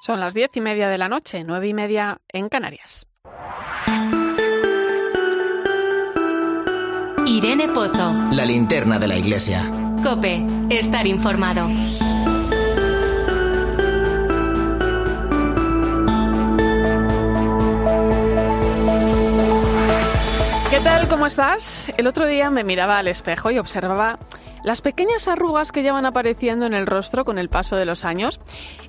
Son las diez y media de la noche, nueve y media en Canarias. Irene Pozo. La linterna de la iglesia. Cope, estar informado. ¿Qué tal? ¿Cómo estás? El otro día me miraba al espejo y observaba las pequeñas arrugas que ya van apareciendo en el rostro con el paso de los años.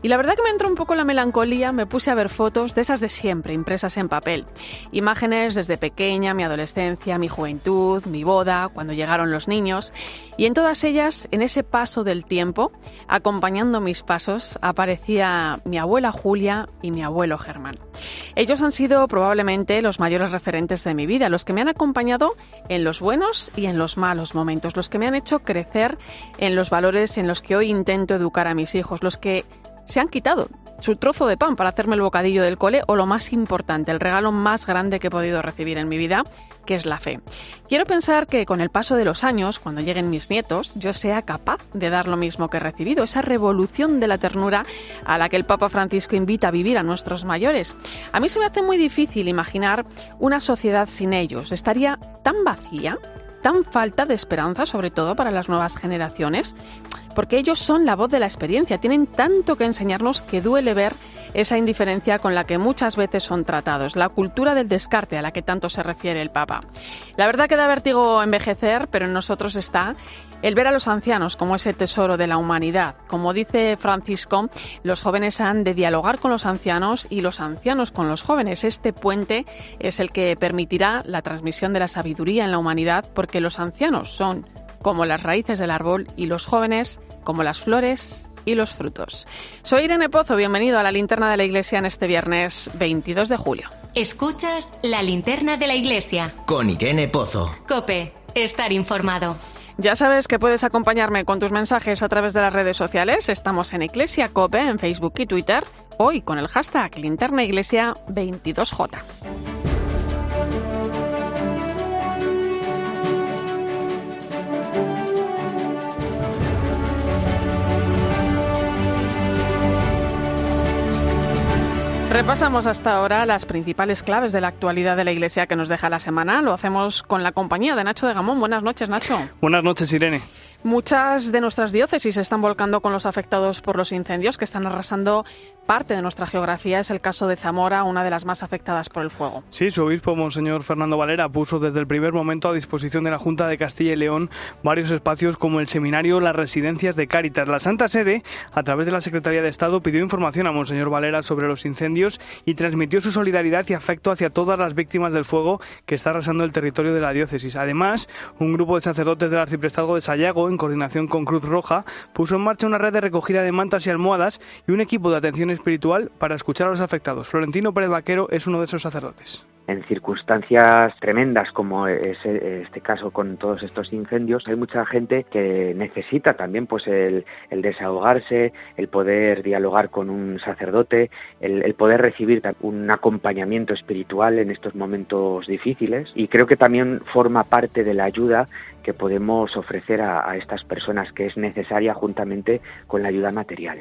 Y la verdad que me entró un poco la melancolía, me puse a ver fotos de esas de siempre, impresas en papel. Imágenes desde pequeña, mi adolescencia, mi juventud, mi boda, cuando llegaron los niños. Y en todas ellas, en ese paso del tiempo, acompañando mis pasos, aparecía mi abuela Julia y mi abuelo Germán. Ellos han sido probablemente los mayores referentes de mi vida, los que me han acompañado en los buenos y en los malos momentos, los que me han hecho crecer en los valores en los que hoy intento educar a mis hijos, los que se han quitado su trozo de pan para hacerme el bocadillo del cole o lo más importante, el regalo más grande que he podido recibir en mi vida, que es la fe. Quiero pensar que con el paso de los años, cuando lleguen mis nietos, yo sea capaz de dar lo mismo que he recibido, esa revolución de la ternura a la que el Papa Francisco invita a vivir a nuestros mayores. A mí se me hace muy difícil imaginar una sociedad sin ellos. Estaría tan vacía tan falta de esperanza, sobre todo para las nuevas generaciones, porque ellos son la voz de la experiencia, tienen tanto que enseñarnos que duele ver esa indiferencia con la que muchas veces son tratados, la cultura del descarte a la que tanto se refiere el Papa. La verdad que da vértigo envejecer, pero en nosotros está el ver a los ancianos como ese tesoro de la humanidad. Como dice Francisco, los jóvenes han de dialogar con los ancianos y los ancianos con los jóvenes. Este puente es el que permitirá la transmisión de la sabiduría en la humanidad porque los ancianos son como las raíces del árbol y los jóvenes como las flores y los frutos. Soy Irene Pozo, bienvenido a la linterna de la iglesia en este viernes 22 de julio. Escuchas la linterna de la iglesia. Con Irene Pozo. Cope, estar informado. Ya sabes que puedes acompañarme con tus mensajes a través de las redes sociales. Estamos en Iglesia Cope, en Facebook y Twitter, hoy con el hashtag linternaiglesia22j. Repasamos hasta ahora las principales claves de la actualidad de la Iglesia que nos deja la semana. Lo hacemos con la compañía de Nacho de Gamón. Buenas noches, Nacho. Buenas noches, Irene. Muchas de nuestras diócesis se están volcando con los afectados por los incendios que están arrasando parte de nuestra geografía. Es el caso de Zamora, una de las más afectadas por el fuego. Sí, su obispo, Monseñor Fernando Valera, puso desde el primer momento a disposición de la Junta de Castilla y León varios espacios como el seminario, las residencias de Cáritas. La Santa Sede, a través de la Secretaría de Estado, pidió información a Monseñor Valera sobre los incendios y transmitió su solidaridad y afecto hacia todas las víctimas del fuego que está arrasando el territorio de la diócesis. Además, un grupo de sacerdotes del arciprestazgo de Sayago, en coordinación con Cruz Roja, puso en marcha una red de recogida de mantas y almohadas y un equipo de atención espiritual para escuchar a los afectados. Florentino Pérez Vaquero es uno de esos sacerdotes en circunstancias tremendas como es este caso con todos estos incendios, hay mucha gente que necesita también pues el, desahogarse, el poder dialogar con un sacerdote, el, poder recibir un acompañamiento espiritual en estos momentos difíciles y creo que también forma parte de la ayuda que podemos ofrecer a estas personas que es necesaria juntamente con la ayuda material.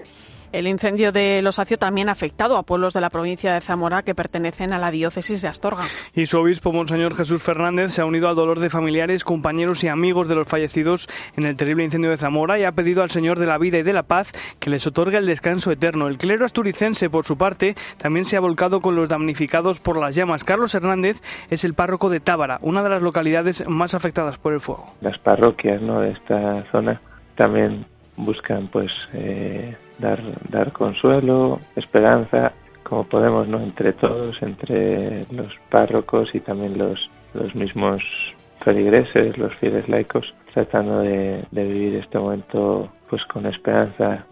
El incendio de Los Acio también ha afectado a pueblos de la provincia de Zamora que pertenecen a la diócesis de Astorga. Y su obispo, Monseñor Jesús Fernández, se ha unido al dolor de familiares, compañeros y amigos de los fallecidos en el terrible incendio de Zamora y ha pedido al Señor de la vida y de la paz que les otorgue el descanso eterno. El clero asturicense, por su parte, también se ha volcado con los damnificados por las llamas. Carlos Hernández es el párroco de Tábara, una de las localidades más afectadas por el fuego. Las parroquias ¿no? de esta zona también buscan pues eh, dar, dar consuelo, esperanza, como podemos, ¿no? Entre todos, entre los párrocos y también los, los mismos feligreses, los fieles laicos, tratando de, de vivir este momento pues con esperanza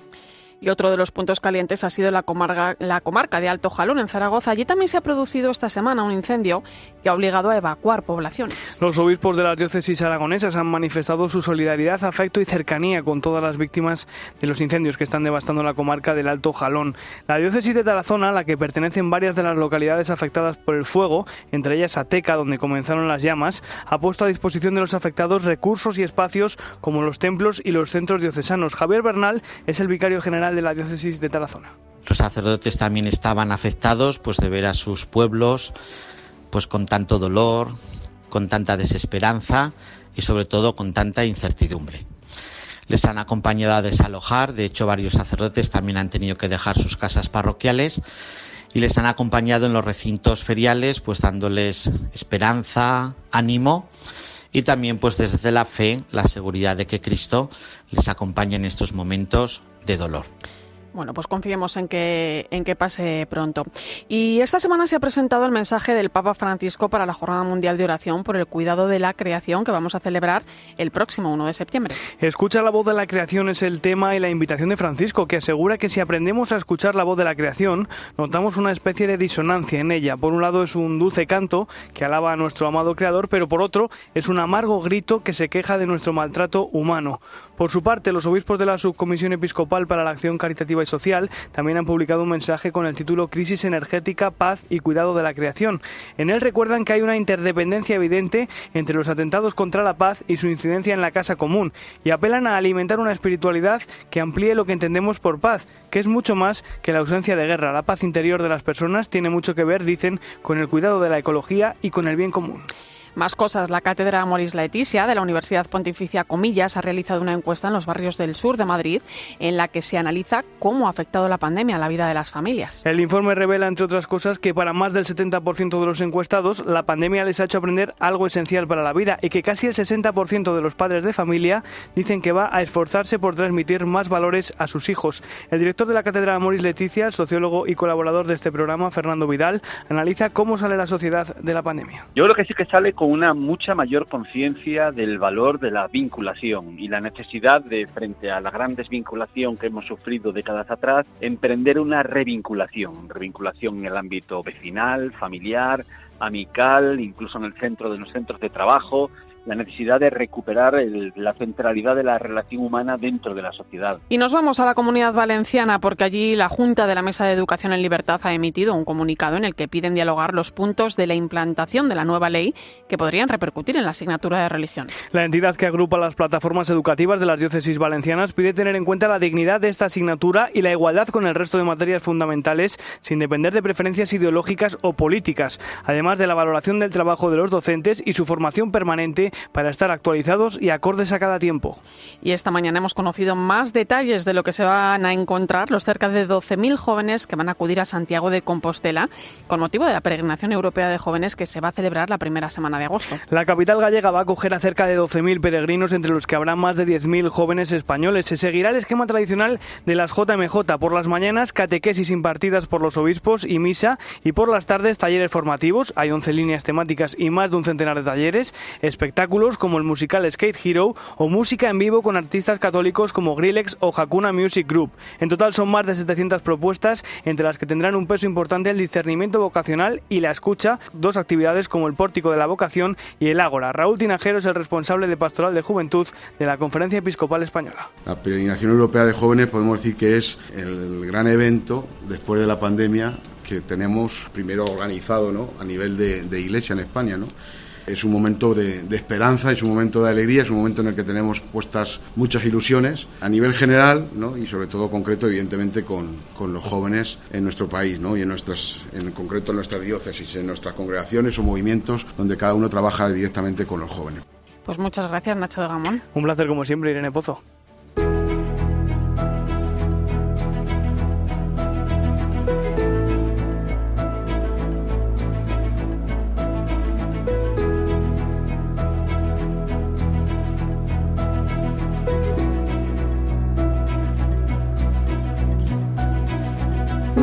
y otro de los puntos calientes ha sido la comarca, la comarca de Alto Jalón, en Zaragoza. Allí también se ha producido esta semana un incendio que ha obligado a evacuar poblaciones. Los obispos de las diócesis aragonesas han manifestado su solidaridad, afecto y cercanía con todas las víctimas de los incendios que están devastando la comarca del Alto Jalón. La diócesis de Tarazona, a la que pertenecen varias de las localidades afectadas por el fuego, entre ellas Ateca, donde comenzaron las llamas, ha puesto a disposición de los afectados recursos y espacios como los templos y los centros diocesanos. Javier Bernal es el vicario general de la diócesis de Tarazona. Los sacerdotes también estaban afectados pues de ver a sus pueblos pues con tanto dolor, con tanta desesperanza y sobre todo con tanta incertidumbre. Les han acompañado a desalojar, de hecho varios sacerdotes también han tenido que dejar sus casas parroquiales y les han acompañado en los recintos feriales pues dándoles esperanza, ánimo y también pues desde la fe la seguridad de que Cristo les acompaña en estos momentos de dolor. Bueno, pues confiemos en que, en que pase pronto. Y esta semana se ha presentado el mensaje del Papa Francisco para la Jornada Mundial de Oración por el Cuidado de la Creación que vamos a celebrar el próximo 1 de septiembre. Escucha la voz de la creación es el tema y la invitación de Francisco, que asegura que si aprendemos a escuchar la voz de la creación, notamos una especie de disonancia en ella. Por un lado es un dulce canto que alaba a nuestro amado Creador, pero por otro es un amargo grito que se queja de nuestro maltrato humano. Por su parte, los obispos de la Subcomisión Episcopal para la Acción Caritativa Social también han publicado un mensaje con el título Crisis energética, paz y cuidado de la creación. En él recuerdan que hay una interdependencia evidente entre los atentados contra la paz y su incidencia en la casa común y apelan a alimentar una espiritualidad que amplíe lo que entendemos por paz, que es mucho más que la ausencia de guerra. La paz interior de las personas tiene mucho que ver, dicen, con el cuidado de la ecología y con el bien común. Más cosas, la cátedra Moris Laetitia de la Universidad Pontificia Comillas ha realizado una encuesta en los barrios del sur de Madrid en la que se analiza cómo ha afectado la pandemia a la vida de las familias. El informe revela, entre otras cosas, que para más del 70% de los encuestados la pandemia les ha hecho aprender algo esencial para la vida y que casi el 60% de los padres de familia dicen que va a esforzarse por transmitir más valores a sus hijos. El director de la cátedra Moris Leticia, sociólogo y colaborador de este programa, Fernando Vidal, analiza cómo sale la sociedad de la pandemia. Yo creo que sí que sale con una mucha mayor conciencia del valor de la vinculación y la necesidad de, frente a la gran desvinculación que hemos sufrido décadas atrás, emprender una revinculación, revinculación en el ámbito vecinal, familiar, amical, incluso en el centro de los centros de trabajo, la necesidad de recuperar la centralidad de la relación humana dentro de la sociedad. Y nos vamos a la comunidad valenciana porque allí la Junta de la Mesa de Educación en Libertad ha emitido un comunicado en el que piden dialogar los puntos de la implantación de la nueva ley que podrían repercutir en la asignatura de religión. La entidad que agrupa las plataformas educativas de las diócesis valencianas pide tener en cuenta la dignidad de esta asignatura y la igualdad con el resto de materias fundamentales sin depender de preferencias ideológicas o políticas, además de la valoración del trabajo de los docentes y su formación permanente para estar actualizados y acordes a cada tiempo. Y esta mañana hemos conocido más detalles de lo que se van a encontrar los cerca de 12.000 jóvenes que van a acudir a Santiago de Compostela con motivo de la peregrinación europea de jóvenes que se va a celebrar la primera semana de agosto. La capital gallega va a acoger a cerca de 12.000 peregrinos, entre los que habrá más de 10.000 jóvenes españoles. Se seguirá el esquema tradicional de las JMJ. Por las mañanas, catequesis impartidas por los obispos y misa, y por las tardes, talleres formativos. Hay 11 líneas temáticas y más de un centenar de talleres, espectáculos como el musical Skate Hero o música en vivo con artistas católicos como Grillex o Hakuna Music Group. En total son más de 700 propuestas, entre las que tendrán un peso importante el discernimiento vocacional y la escucha, dos actividades como el Pórtico de la Vocación y el Ágora. Raúl Tinajero es el responsable de Pastoral de Juventud de la Conferencia Episcopal Española. La Peregrinación Europea de Jóvenes podemos decir que es el gran evento después de la pandemia que tenemos primero organizado ¿no? a nivel de, de iglesia en España. ¿no? Es un momento de, esperanza, es un momento de alegría, es un momento en el que tenemos puestas muchas ilusiones a nivel general ¿no? y sobre todo concreto, evidentemente, con, los jóvenes en nuestro país ¿no? y en, nuestras, en concreto en nuestras diócesis, en nuestras congregaciones o movimientos donde cada uno trabaja directamente con los jóvenes. Pues muchas gracias, Nacho de Gamón. Un placer, como siempre, Irene Pozo.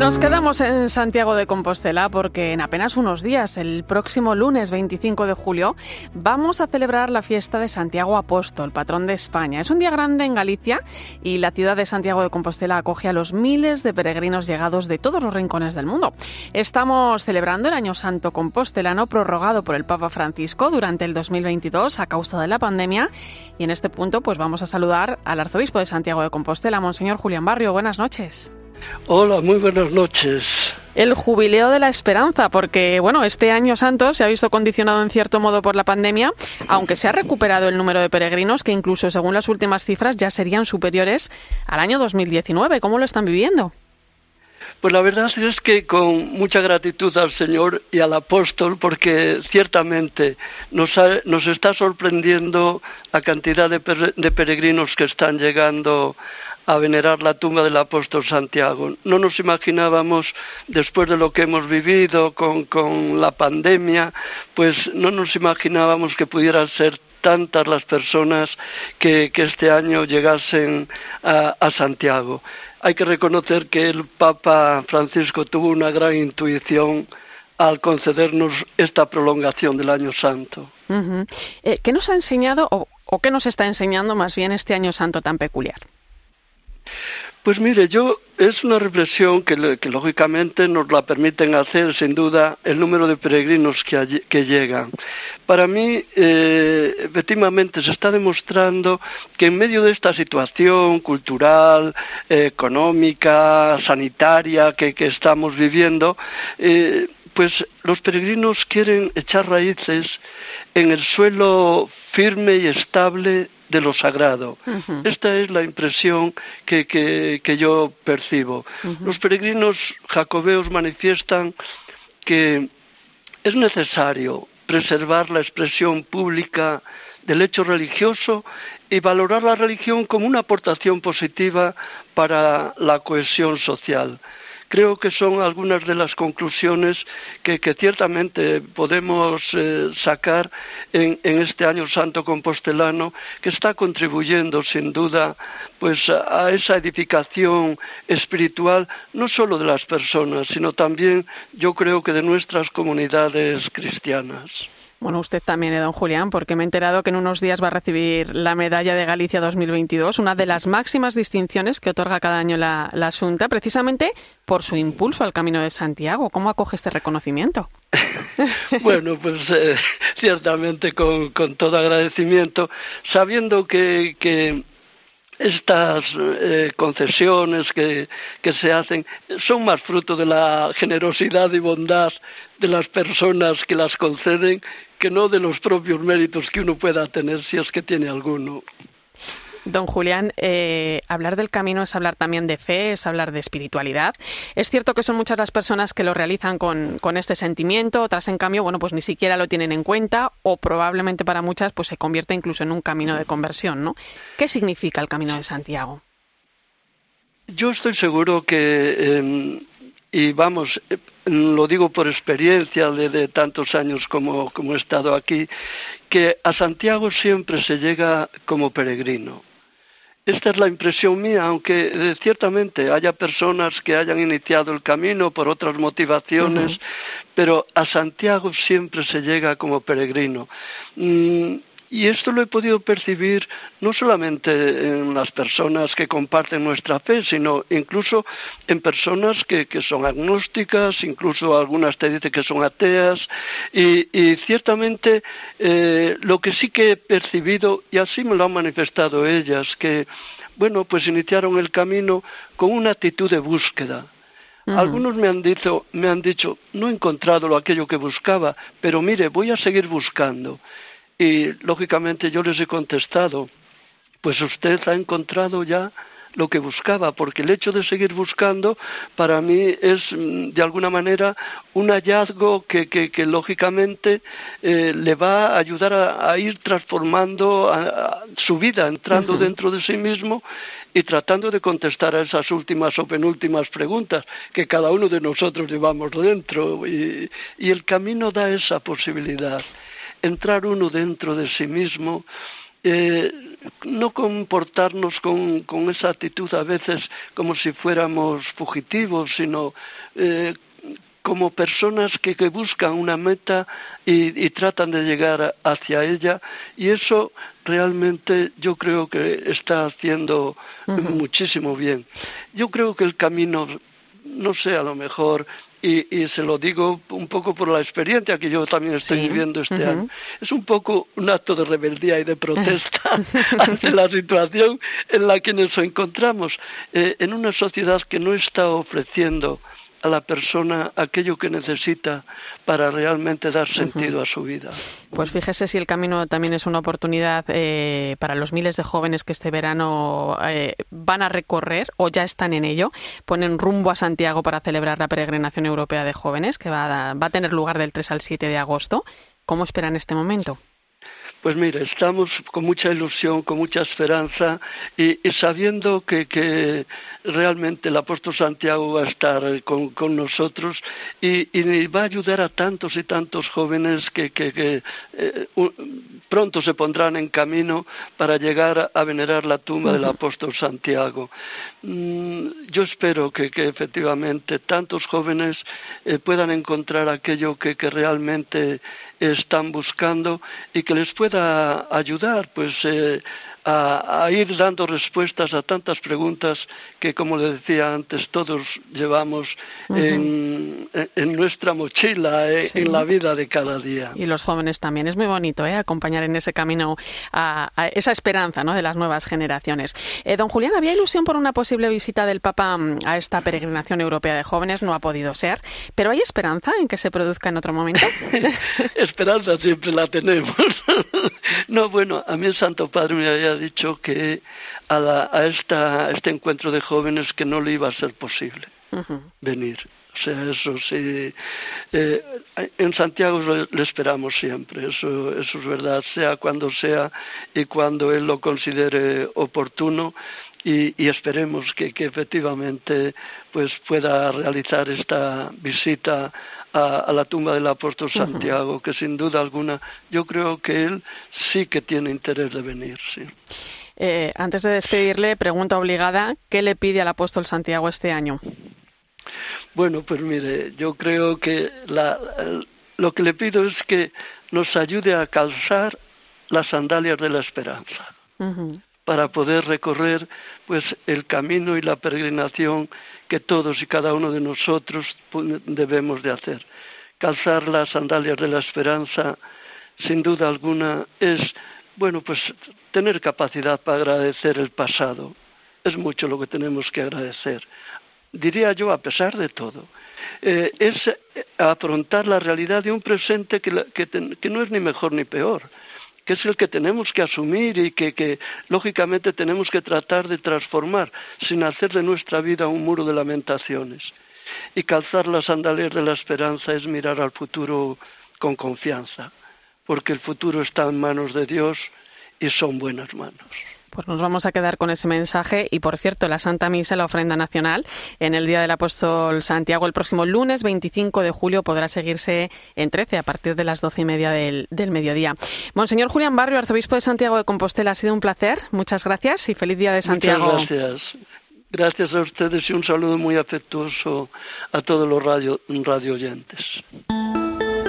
Nos quedamos en Santiago de Compostela porque en apenas unos días, el próximo lunes 25 de julio, vamos a celebrar la fiesta de Santiago Apóstol, patrón de España. Es un día grande en Galicia y la ciudad de Santiago de Compostela acoge a los miles de peregrinos llegados de todos los rincones del mundo. Estamos celebrando el Año Santo Compostelano prorrogado por el Papa Francisco durante el 2022 a causa de la pandemia y en este punto pues vamos a saludar al arzobispo de Santiago de Compostela, Monseñor Julián Barrio. Buenas noches. Hola, muy buenas noches. El jubileo de la esperanza, porque bueno, este año santo se ha visto condicionado en cierto modo por la pandemia, aunque se ha recuperado el número de peregrinos, que incluso según las últimas cifras ya serían superiores al año 2019. ¿Cómo lo están viviendo? Pues la verdad es que con mucha gratitud al Señor y al apóstol, porque ciertamente nos, nos está sorprendiendo la cantidad de, de peregrinos que están llegando a venerar la tumba del apóstol Santiago. No nos imaginábamos, después de lo que hemos vivido con, con la pandemia, pues no nos imaginábamos que pudieran ser tantas las personas que, este año llegasen a, Santiago. Hay que reconocer que el Papa Francisco tuvo una gran intuición al concedernos esta prolongación del Año Santo. Eh, ¿Qué nos ha enseñado o, o qué nos está enseñando más bien este Año Santo tan peculiar? Pues mire, yo es una reflexión que, lógicamente nos la permiten hacer sin duda el número de peregrinos que, llegan. Para mí, eh, efectivamente, se está demostrando que en medio de esta situación cultural, económica, sanitaria que, estamos viviendo, eh, pues los peregrinos quieren echar raíces en el suelo firme y estable de lo sagrado. Esta es la impresión que, que, yo percibo. Los peregrinos jacobeos manifiestan que es necesario preservar la expresión pública del hecho religioso y valorar la religión como una aportación positiva para la cohesión social creo que son algunas de las conclusiones que, ciertamente podemos eh, sacar en, este año santo compostelano que está contribuyendo sin duda pues a esa edificación espiritual no solo de las personas sino también yo creo que de nuestras comunidades cristianas. Bueno, usted también, eh, don Julián, porque me he enterado que en unos días va a recibir la Medalla de Galicia 2022, una de las máximas distinciones que otorga cada año la, la Junta, precisamente por su impulso al Camino de Santiago. ¿Cómo acoge este reconocimiento? bueno, pues eh, ciertamente con, con, todo agradecimiento, sabiendo que, que estas eh, concesiones que, se hacen son más fruto de la generosidad y bondad de las personas que las conceden que no de los propios méritos que uno pueda tener si es que tiene alguno. Don Julián, eh, hablar del camino es hablar también de fe, es hablar de espiritualidad. Es cierto que son muchas las personas que lo realizan con, este sentimiento, otras en cambio, bueno, pues ni siquiera lo tienen en cuenta o probablemente para muchas pues se convierte incluso en un camino de conversión, ¿no? ¿Qué significa el camino de Santiago? Yo estoy seguro que, em, y vamos, eh, lo digo por experiencia de, tantos años como he estado aquí, que a Santiago siempre se llega como peregrino esta es la impresión mía, aunque eh, ciertamente haya personas que hayan iniciado el camino por otras motivaciones, pero a Santiago siempre se llega como peregrino. Mm, y esto lo he podido percibir no solamente en las personas que comparten nuestra fe, sino incluso en personas que, son agnósticas, incluso algunas te dicen que son ateas, y, ciertamente eh, lo que sí que he percibido, y así me lo han manifestado ellas, que, bueno, pues iniciaron el camino con una actitud de búsqueda, Algunos me han, dicho, me han dicho, no he encontrado aquello que buscaba, pero mire, voy a seguir buscando. Y lógicamente yo les he contestado, pues usted ha encontrado ya lo que buscaba, porque el hecho de seguir buscando para mí es mm, de alguna manera un hallazgo que, que, lógicamente eh, le va a ayudar a, ir transformando su vida, entrando dentro de sí mismo y tratando de contestar a esas últimas o penúltimas preguntas que cada uno de nosotros llevamos dentro. Y el camino da esa posibilidad entrar uno dentro de sí mismo, eh, no comportarnos con, con, esa actitud a veces como si fuéramos fugitivos, sino eh, como personas que, que, buscan una meta y, y, tratan de llegar hacia ella y eso realmente yo creo que está haciendo muchísimo bien. Yo creo que el camino no sé, a lo mejor y, se lo digo un poco por la experiencia que yo también estoy viviendo este año. Es un poco un acto de rebeldía y de protesta ante la situación en la que nos encontramos, eh, en una sociedad que no está ofreciendo a la persona aquello que necesita para realmente dar sentido a su vida. Pues fíjese si el camino también es una oportunidad eh, para los miles de jóvenes que este verano eh, van a recorrer o ya están en ello, ponen rumbo a Santiago para celebrar la peregrinación europea de jóvenes que va a, va a tener lugar del 3 al 7 de agosto. ¿Cómo esperan este momento? Pues mire, estamos con mucha ilusión, con mucha esperanza y, sabiendo que, realmente el apóstol Santiago va a estar con, nosotros y, va a ayudar a tantos y tantos jóvenes que, eh, pronto se pondrán en camino para llegar a venerar la tumba del apóstol Santiago. Mm, yo espero que, efectivamente tantos jóvenes eh, puedan encontrar aquello que realmente están buscando y que les pueda ayudar pues eh, a, ir dando respuestas a tantas preguntas que, como le decía antes, todos llevamos en, nuestra mochila, eh, en la vida de cada día. Y los jóvenes también. Es muy bonito ¿eh? acompañar en ese camino a, esa esperanza ¿no? de las nuevas generaciones. Eh, don Julián, ¿había ilusión por una posible visita del Papa mm, a esta peregrinación europea de jóvenes? No ha podido ser. ¿Pero hay esperanza en que se produzca en otro momento? esperanza siempre la tenemos. no, bueno, a mí el Santo Padre me había dicho que a, a, esta, este encuentro de jóvenes que no le iba a ser posible venir. O sea, eso sí. Eh, en Santiago le esperamos siempre, eso, eso es verdad, sea cuando sea y cuando él lo considere oportuno. Y, y esperemos que, que, efectivamente pues pueda realizar esta visita a, la tumba del apóstol Santiago, que sin duda alguna yo creo que él sí que tiene interés de venir. Sí. Eh, antes de despedirle, pregunta obligada, ¿qué le pide al apóstol Santiago este año? Bueno, pues mire, yo creo que lo que le pido es que nos ayude a calzar las sandalias de la esperanza para poder recorrer pues el camino y la peregrinación que todos y cada uno de nosotros debemos de hacer. Calzar las sandalias de la esperanza, sin duda alguna, es bueno, pues tener capacidad para agradecer el pasado. Es mucho lo que tenemos que agradecer. Diría yo, a pesar de todo. Eh, es afrontar la realidad de un presente que no es ni mejor ni peor, que es el que tenemos que asumir y que, lógicamente tenemos que tratar de transformar sin hacer de nuestra vida un muro de lamentaciones. Y calzar las sandalias de la esperanza es mirar al futuro con confianza, porque el futuro está en manos de Dios y son buenas manos. Pues nos vamos a quedar con ese mensaje. Y por cierto, la Santa Misa, la ofrenda nacional, en el Día del Apóstol Santiago, el próximo lunes 25 de julio, podrá seguirse en 13 a partir de las doce y media del, mediodía. Monseñor Julián Barrio, arzobispo de Santiago de Compostela, ha sido un placer. Muchas gracias y feliz Día de Santiago. Muchas gracias. Gracias a ustedes y un saludo muy afectuoso a todos los radio, radio oyentes.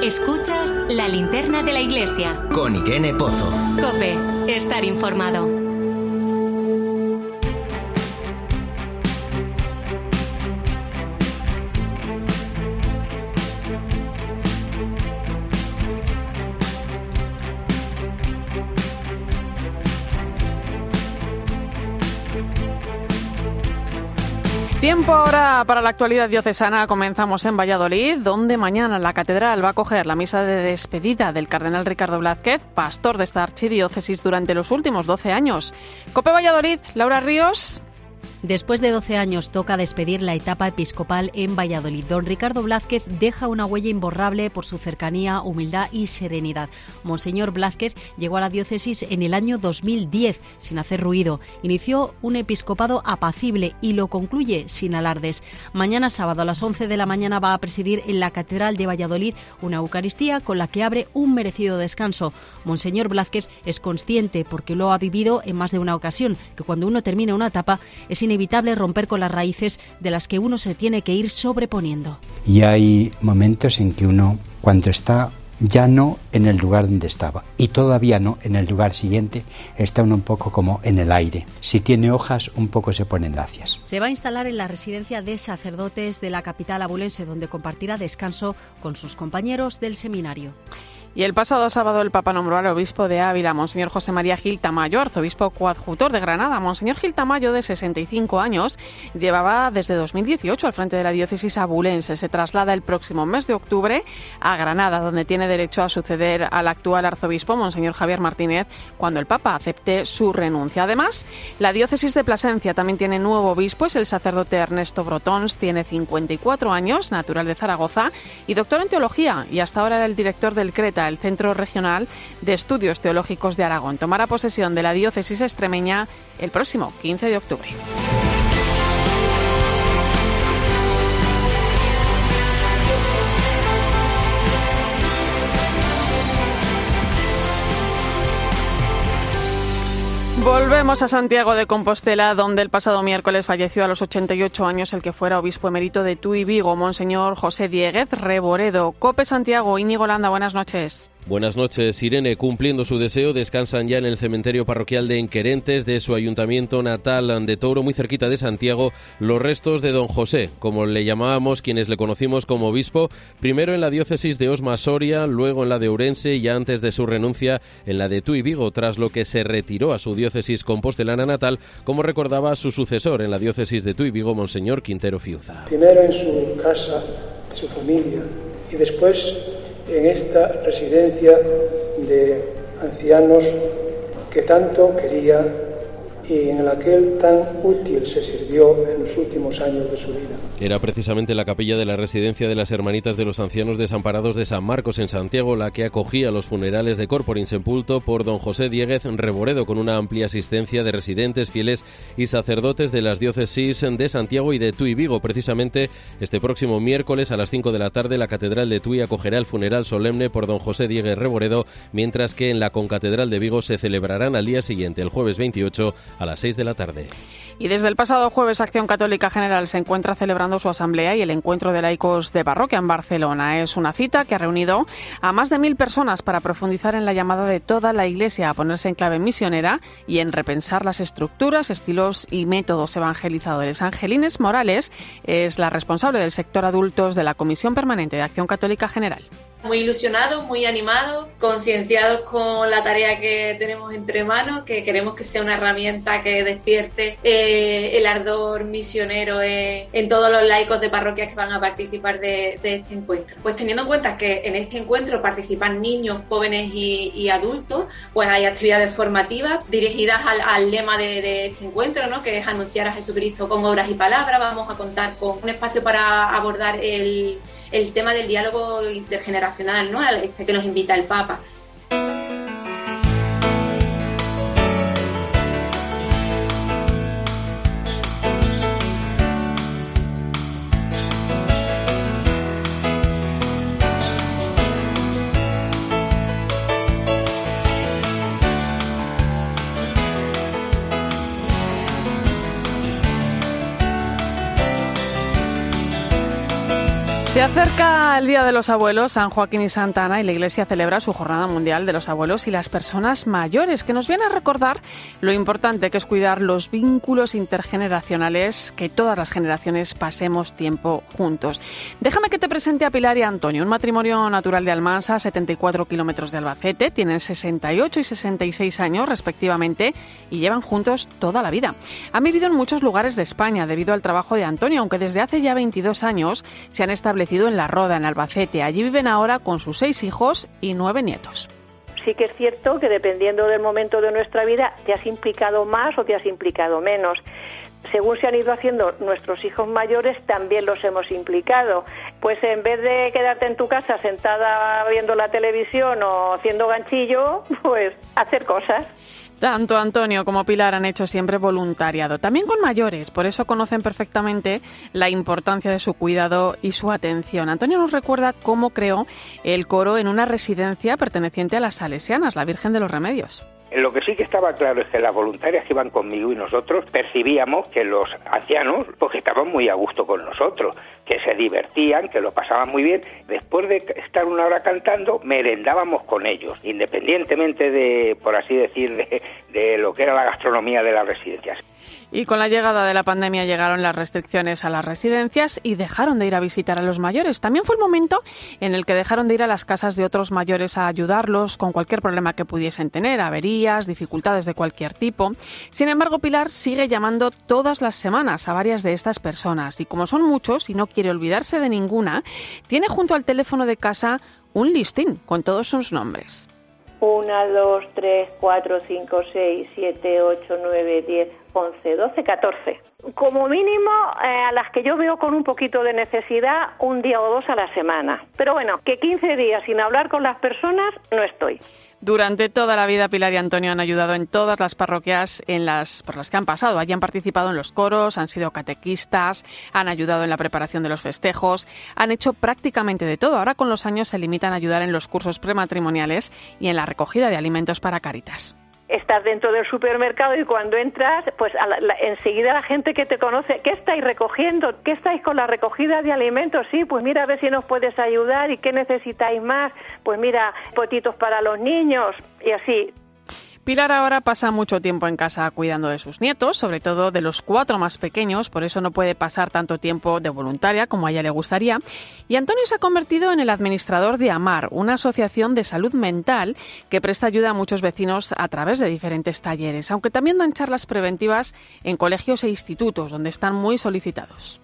Escuchas la linterna de la iglesia. Con Irene Pozo. Cope, estar informado. Tiempo ahora para la actualidad diocesana. Comenzamos en Valladolid, donde mañana la catedral va a coger la misa de despedida del cardenal Ricardo Blázquez, pastor de esta archidiócesis durante los últimos 12 años. Cope Valladolid, Laura Ríos. Después de 12 años toca despedir la etapa episcopal en Valladolid. Don Ricardo Blázquez deja una huella imborrable por su cercanía, humildad y serenidad. Monseñor Blázquez llegó a la diócesis en el año 2010 sin hacer ruido. Inició un episcopado apacible y lo concluye sin alardes. Mañana sábado a las 11 de la mañana va a presidir en la Catedral de Valladolid una Eucaristía con la que abre un merecido descanso. Monseñor Blázquez es consciente, porque lo ha vivido en más de una ocasión, que cuando uno termina una etapa es inevitable romper con las raíces de las que uno se tiene que ir sobreponiendo. Y hay momentos en que uno, cuando está ya no en el lugar donde estaba y todavía no en el lugar siguiente, está uno un poco como en el aire. Si tiene hojas, un poco se ponen lacias. Se va a instalar en la residencia de sacerdotes de la capital abulense, donde compartirá descanso con sus compañeros del seminario. Y el pasado sábado el Papa nombró al obispo de Ávila, Monseñor José María Gil Tamayo, arzobispo coadjutor de Granada. Monseñor Gil Tamayo, de 65 años, llevaba desde 2018 al frente de la diócesis abulense. Se traslada el próximo mes de octubre a Granada, donde tiene derecho a suceder al actual arzobispo, Monseñor Javier Martínez, cuando el Papa acepte su renuncia. Además, la diócesis de Plasencia también tiene nuevo obispo, es el sacerdote Ernesto Brotons, tiene 54 años, natural de Zaragoza y doctor en teología, y hasta ahora era el director del Creta el Centro Regional de Estudios Teológicos de Aragón. Tomará posesión de la diócesis extremeña el próximo 15 de octubre. Volvemos a Santiago de Compostela, donde el pasado miércoles falleció a los 88 años el que fuera obispo emérito de Tuy Vigo, Monseñor José Dieguez Reboredo. Cope Santiago, Íñigo Landa, buenas noches. Buenas noches, Irene. Cumpliendo su deseo, descansan ya en el cementerio parroquial de Enquerentes de su ayuntamiento natal de Touro, muy cerquita de Santiago, los restos de don José, como le llamábamos quienes le conocimos como obispo, primero en la diócesis de Osma Soria, luego en la de Ourense y antes de su renuncia en la de Tuy Vigo, tras lo que se retiró a su diócesis compostelana natal, como recordaba su sucesor en la diócesis de Tuy Vigo, Monseñor Quintero Fiuza. Primero en su casa, su familia, y después en esta residencia de ancianos que tanto quería y en la que él tan útil se sirvió en los últimos años de su vida. Era precisamente la capilla de la residencia de las Hermanitas de los Ancianos Desamparados de San Marcos en Santiago la que acogía los funerales de Corpor Insepulto por don José Dieguez Reboredo con una amplia asistencia de residentes, fieles y sacerdotes de las diócesis de Santiago y de Tui Vigo. Precisamente este próximo miércoles a las 5 de la tarde la Catedral de Tui acogerá el funeral solemne por don José Dieguez Reboredo, mientras que en la Concatedral de Vigo se celebrarán al día siguiente, el jueves 28, a las 6 de la tarde. Y desde el pasado jueves Acción Católica General se encuentra celebrando su asamblea y el encuentro de laicos de parroquia en Barcelona. Es una cita que ha reunido a más de mil personas para profundizar en la llamada de toda la Iglesia a ponerse en clave misionera y en repensar las estructuras, estilos y métodos evangelizadores. Angelines Morales es la responsable del sector adultos de la Comisión Permanente de Acción Católica General muy ilusionados, muy animados, concienciados con la tarea que tenemos entre manos, que queremos que sea una herramienta que despierte eh, el ardor misionero en, todos los laicos de parroquias que van a participar de, este encuentro. Pues teniendo en cuenta que en este encuentro participan niños, jóvenes y, adultos, pues hay actividades formativas dirigidas al, lema de, de, este encuentro, ¿no? que es anunciar a Jesucristo con obras y palabras. Vamos a contar con un espacio para abordar el el tema del diálogo intergeneracional, ¿no? Este que nos invita el Papa. Se acerca el Día de los Abuelos, San Joaquín y Santa Ana, y la Iglesia celebra su Jornada Mundial de los Abuelos y las Personas Mayores, que nos viene a recordar lo importante que es cuidar los vínculos intergeneracionales, que todas las generaciones pasemos tiempo juntos. Déjame que te presente a Pilar y Antonio, un matrimonio natural de Almansa, 74 kilómetros de Albacete, tienen 68 y 66 años respectivamente y llevan juntos toda la vida. Han vivido en muchos lugares de España debido al trabajo de Antonio, aunque desde hace ya 22 años se han establecido en La Roda, en Albacete. Allí viven ahora con sus seis hijos y nueve nietos sí que es cierto que dependiendo del momento de nuestra vida te has implicado más o te has implicado menos. Según se han ido haciendo nuestros hijos mayores, también los hemos implicado. Pues en vez de quedarte en tu casa sentada viendo la televisión o haciendo ganchillo, pues hacer cosas. Tanto Antonio como Pilar han hecho siempre voluntariado, también con mayores, por eso conocen perfectamente la importancia de su cuidado y su atención. Antonio nos recuerda cómo creó el coro en una residencia perteneciente a las Salesianas, la Virgen de los Remedios. Lo que sí que estaba claro es que las voluntarias que iban conmigo y nosotros percibíamos que los ancianos pues estaban muy a gusto con nosotros, que se divertían, que lo pasaban muy bien. Después de estar una hora cantando, merendábamos con ellos, independientemente de, por así decir, de, de lo que era la gastronomía de las residencias. Y con la llegada de la pandemia llegaron las restricciones a las residencias y dejaron de ir a visitar a los mayores. También fue el momento en el que dejaron de ir a las casas de otros mayores a ayudarlos con cualquier problema que pudiesen tener, averías, dificultades de cualquier tipo. Sin embargo, Pilar sigue llamando todas las semanas a varias de estas personas y como son muchos y no quiere olvidarse de ninguna, tiene junto al teléfono de casa un listín con todos sus nombres. 1, 2, 3, 4, 5, 6, 7, 8, 9, 10, 11, 12, 14. Como mínimo, eh, a las que yo veo con un poquito de necesidad, un día o dos a la semana. Pero bueno, que 15 días sin hablar con las personas, no estoy. Durante toda la vida, Pilar y Antonio han ayudado en todas las parroquias en las, por las que han pasado. Allí han participado en los coros, han sido catequistas, han ayudado en la preparación de los festejos, han hecho prácticamente de todo. Ahora con los años se limitan a ayudar en los cursos prematrimoniales y en la recogida de alimentos para Caritas estás dentro del supermercado y cuando entras, pues enseguida la gente que te conoce, ¿qué estáis recogiendo? ¿Qué estáis con la recogida de alimentos? Sí, pues mira a ver si nos puedes ayudar y qué necesitáis más. Pues mira, potitos para los niños y así. Pilar ahora pasa mucho tiempo en casa cuidando de sus nietos, sobre todo de los cuatro más pequeños, por eso no puede pasar tanto tiempo de voluntaria como a ella le gustaría. Y Antonio se ha convertido en el administrador de AMAR, una asociación de salud mental que presta ayuda a muchos vecinos a través de diferentes talleres, aunque también dan charlas preventivas en colegios e institutos, donde están muy solicitados.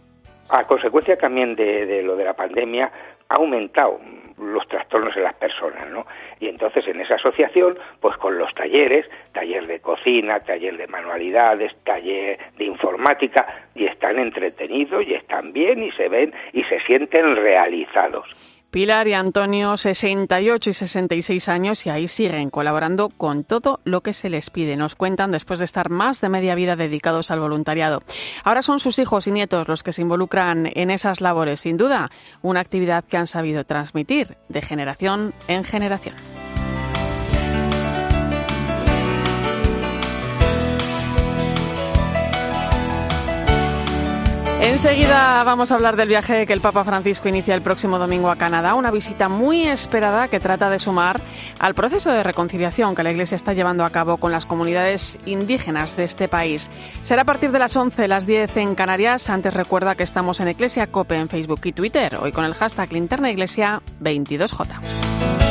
A consecuencia también de, de lo de la pandemia, ha aumentado los trastornos en las personas, ¿no? Y entonces en esa asociación, pues con los talleres, taller de cocina, taller de manualidades, taller de informática, y están entretenidos y están bien y se ven y se sienten realizados. Pilar y Antonio, 68 y 66 años, y ahí siguen colaborando con todo lo que se les pide. Nos cuentan después de estar más de media vida dedicados al voluntariado. Ahora son sus hijos y nietos los que se involucran en esas labores. Sin duda, una actividad que han sabido transmitir de generación en generación. Enseguida vamos a hablar del viaje que el Papa Francisco inicia el próximo domingo a Canadá, una visita muy esperada que trata de sumar al proceso de reconciliación que la Iglesia está llevando a cabo con las comunidades indígenas de este país. Será a partir de las 11, las 10 en Canarias. Antes recuerda que estamos en Iglesia Cope en Facebook y Twitter, hoy con el hashtag Linterna Iglesia 22J.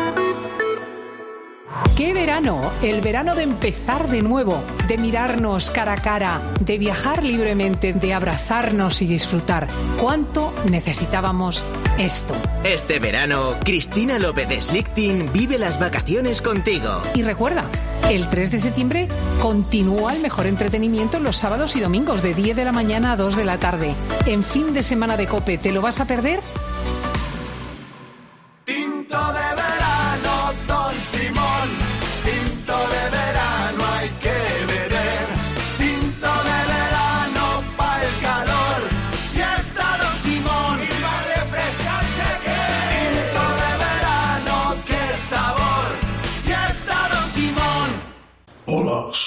¿Qué verano? El verano de empezar de nuevo, de mirarnos cara a cara, de viajar libremente, de abrazarnos y disfrutar. ¿Cuánto necesitábamos esto? Este verano, Cristina López de Slichting vive las vacaciones contigo. Y recuerda, el 3 de septiembre continúa el mejor entretenimiento los sábados y domingos de 10 de la mañana a 2 de la tarde. En fin de semana de Cope, ¿te lo vas a perder?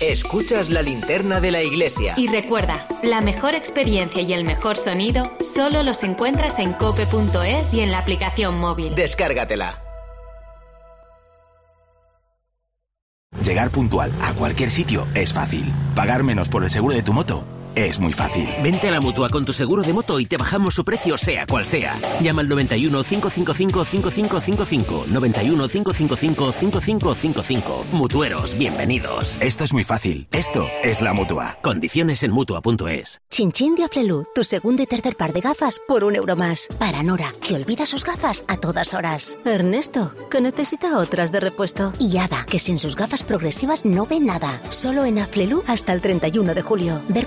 Escuchas la linterna de la iglesia. Y recuerda, la mejor experiencia y el mejor sonido solo los encuentras en cope.es y en la aplicación móvil. Descárgatela. Llegar puntual a cualquier sitio es fácil. Pagar menos por el seguro de tu moto es muy fácil. Vente a la mutua con tu seguro de moto y te bajamos su precio, sea cual sea. Llama al 91 555 5555. 91 555 5555. Mutueros, bienvenidos. Esto es muy fácil. Esto es la mutua. Condiciones en mutua.es. Chinchín de Aflelu, tu segundo y tercer par de gafas por un euro más. Para Nora, que olvida sus gafas a todas horas. Ernesto, que necesita otras de repuesto. Y Ada, que sin sus gafas progresivas no ve nada. Solo en Aflelu hasta el 31 de julio. Ver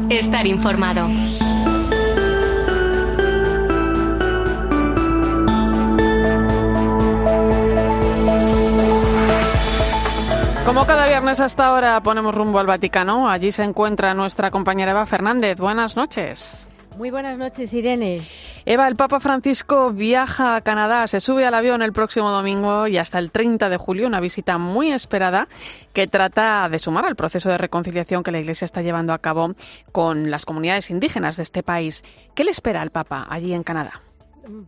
estar informado. Como cada viernes hasta ahora ponemos rumbo al Vaticano, allí se encuentra nuestra compañera Eva Fernández. Buenas noches. Muy buenas noches, Irene. Eva, el Papa Francisco viaja a Canadá, se sube al avión el próximo domingo y hasta el 30 de julio, una visita muy esperada que trata de sumar al proceso de reconciliación que la Iglesia está llevando a cabo con las comunidades indígenas de este país. ¿Qué le espera al Papa allí en Canadá?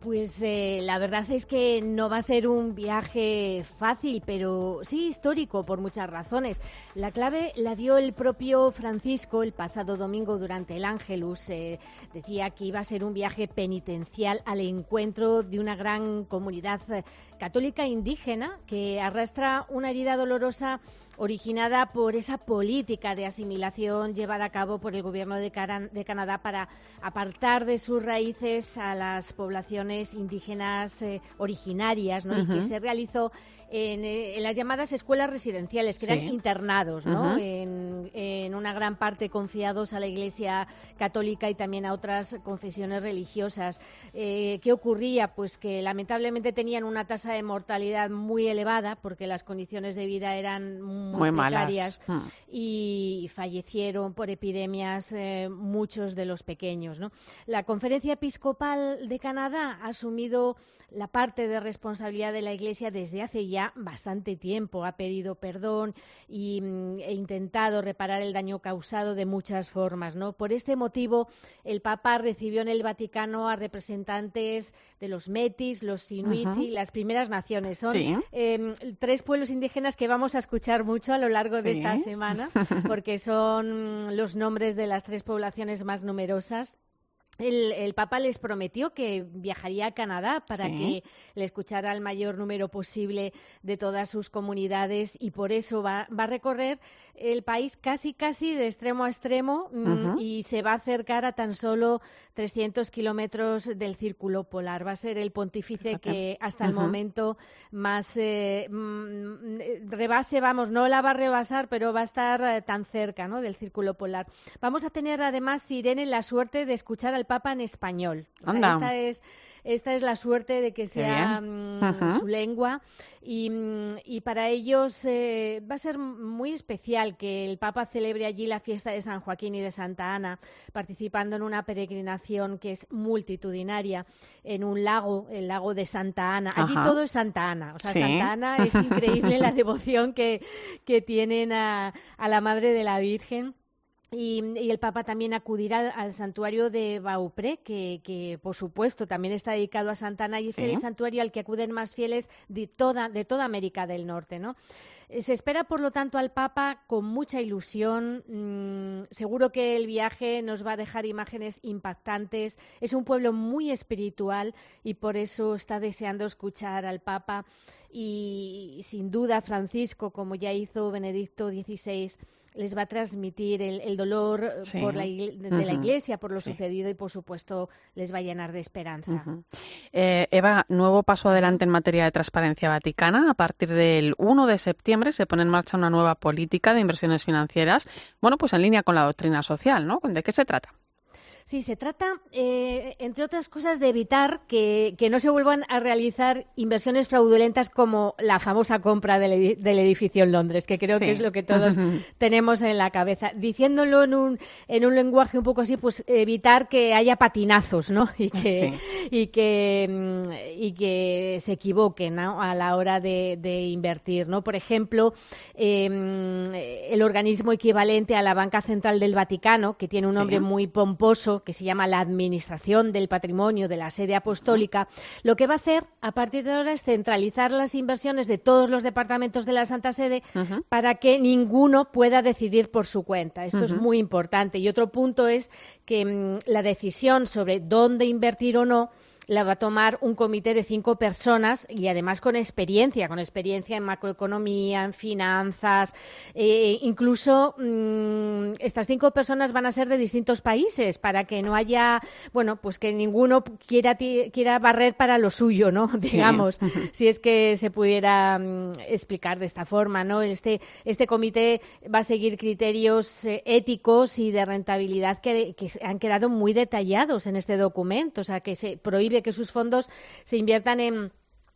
Pues eh, la verdad es que no va a ser un viaje fácil, pero sí histórico por muchas razones. La clave la dio el propio Francisco el pasado domingo durante el Ángelus. Eh, decía que iba a ser un viaje penitencial al encuentro de una gran comunidad eh, católica indígena que arrastra una herida dolorosa originada por esa política de asimilación llevada a cabo por el gobierno de, Canadá para apartar de sus raíces a las poblaciones indígenas eh, originarias, ¿no? Y que se realizó eh, en, las llamadas escuelas residenciales, que eran internados, ¿no? en, una gran parte confiados a la Iglesia Católica y también a otras confesiones religiosas. Eh, ¿Qué ocurría? Pues que lamentablemente tenían una tasa de mortalidad muy elevada porque las condiciones de vida eran muy, precarias Hmm. y fallecieron por epidemias eh, muchos de los pequeños. ¿no? La Conferencia Episcopal de Canadá ha asumido la parte de responsabilidad de la Iglesia desde hace ya bastante tiempo. Ha pedido perdón y, mm, e intentado reparar el daño causado de muchas formas. ¿no? Por este motivo, el Papa recibió en el Vaticano a representantes de los Metis, los Inuit y las primeras naciones. Son Sí. em, tres pueblos indígenas que vamos a escuchar mucho a lo largo de esta semana, porque son los nombres de las tres poblaciones más numerosas. El, el Papa les prometió que viajaría a Canadá para Sí. que le escuchara al mayor número posible de todas sus comunidades y por eso va, va a recorrer el país casi, casi de extremo a extremo mm, y se va a acercar a tan solo 300 kilómetros del círculo polar. Va a ser el pontífice que hasta el momento más eh, mm, eh, rebase, vamos, no la va a rebasar, pero va a estar eh, tan cerca ¿no? del círculo polar. Vamos a tener además, Irene, la suerte de escuchar al Papa en español. O sea, esta es esta es la suerte de que sea mm, su lengua y, mm, y para ellos eh, va a ser muy especial que el Papa celebre allí la fiesta de San Joaquín y de Santa Ana, participando en una peregrinación que es multitudinaria en un lago, el lago de Santa Ana. Allí Ajá. todo es Santa Ana. O sea, Sí. Santa Ana es increíble la devoción que, que tienen a, a la Madre de la Virgen. Y, y el Papa también acudirá al, al santuario de Baupré, que, que, por supuesto también está dedicado a Santana y es Sí. el santuario al que acuden más fieles de toda, de toda América del Norte. ¿no? Eh, Se espera, por lo tanto, al Papa con mucha ilusión. Mm, seguro que el viaje nos va a dejar imágenes impactantes. Es un pueblo muy espiritual y por eso está deseando escuchar al Papa. Y, sin duda, Francisco, como ya hizo Benedicto XVI, les va a transmitir el, el dolor eh, Sí. por la de la. Iglesia por lo Sí. sucedido y, por supuesto, les va a llenar de esperanza. Eh, Eva, nuevo paso adelante en materia de transparencia vaticana. A partir del 1 de septiembre se pone en marcha una nueva política de inversiones financieras, bueno, pues en línea con la doctrina social, ¿no? ¿De qué se trata? Sí, se trata, eh, entre otras cosas, de evitar que, no se vuelvan a realizar inversiones fraudulentas como la famosa compra del, edificio en Londres, que creo que es lo que todos tenemos en la cabeza. Diciéndolo en un, en un lenguaje un poco así, pues evitar que haya patinazos, ¿no? Y que, y que, mm, y que se equivoquen a la hora de, invertir, ¿no? Por ejemplo, em, el organismo equivalente a la Banca Central del Vaticano, que tiene un nombre muy pomposo, que se llama la Administración del Patrimonio de la Sede Apostólica, lo que va a hacer a partir de ahora es centralizar las inversiones de todos los departamentos de la Santa Sede para que ninguno pueda decidir por su cuenta. Esto es muy importante. Y otro punto es que mm, la decisión sobre dónde invertir o no la va a tomar un comité de cinco personas y además con experiencia, con experiencia en macroeconomía, en finanzas. Eh, incluso mm, estas cinco personas van a ser de distintos países para que no haya, bueno, pues que ninguno quiera, quiera barrer para lo suyo, ¿no? Digamos, si es que se pudiera mm, explicar de esta forma, ¿no? Este, este comité va a seguir criterios eh, éticos y de rentabilidad que, que han quedado muy detallados en este documento, o sea, que se prohíbe que sus fondos se inviertan en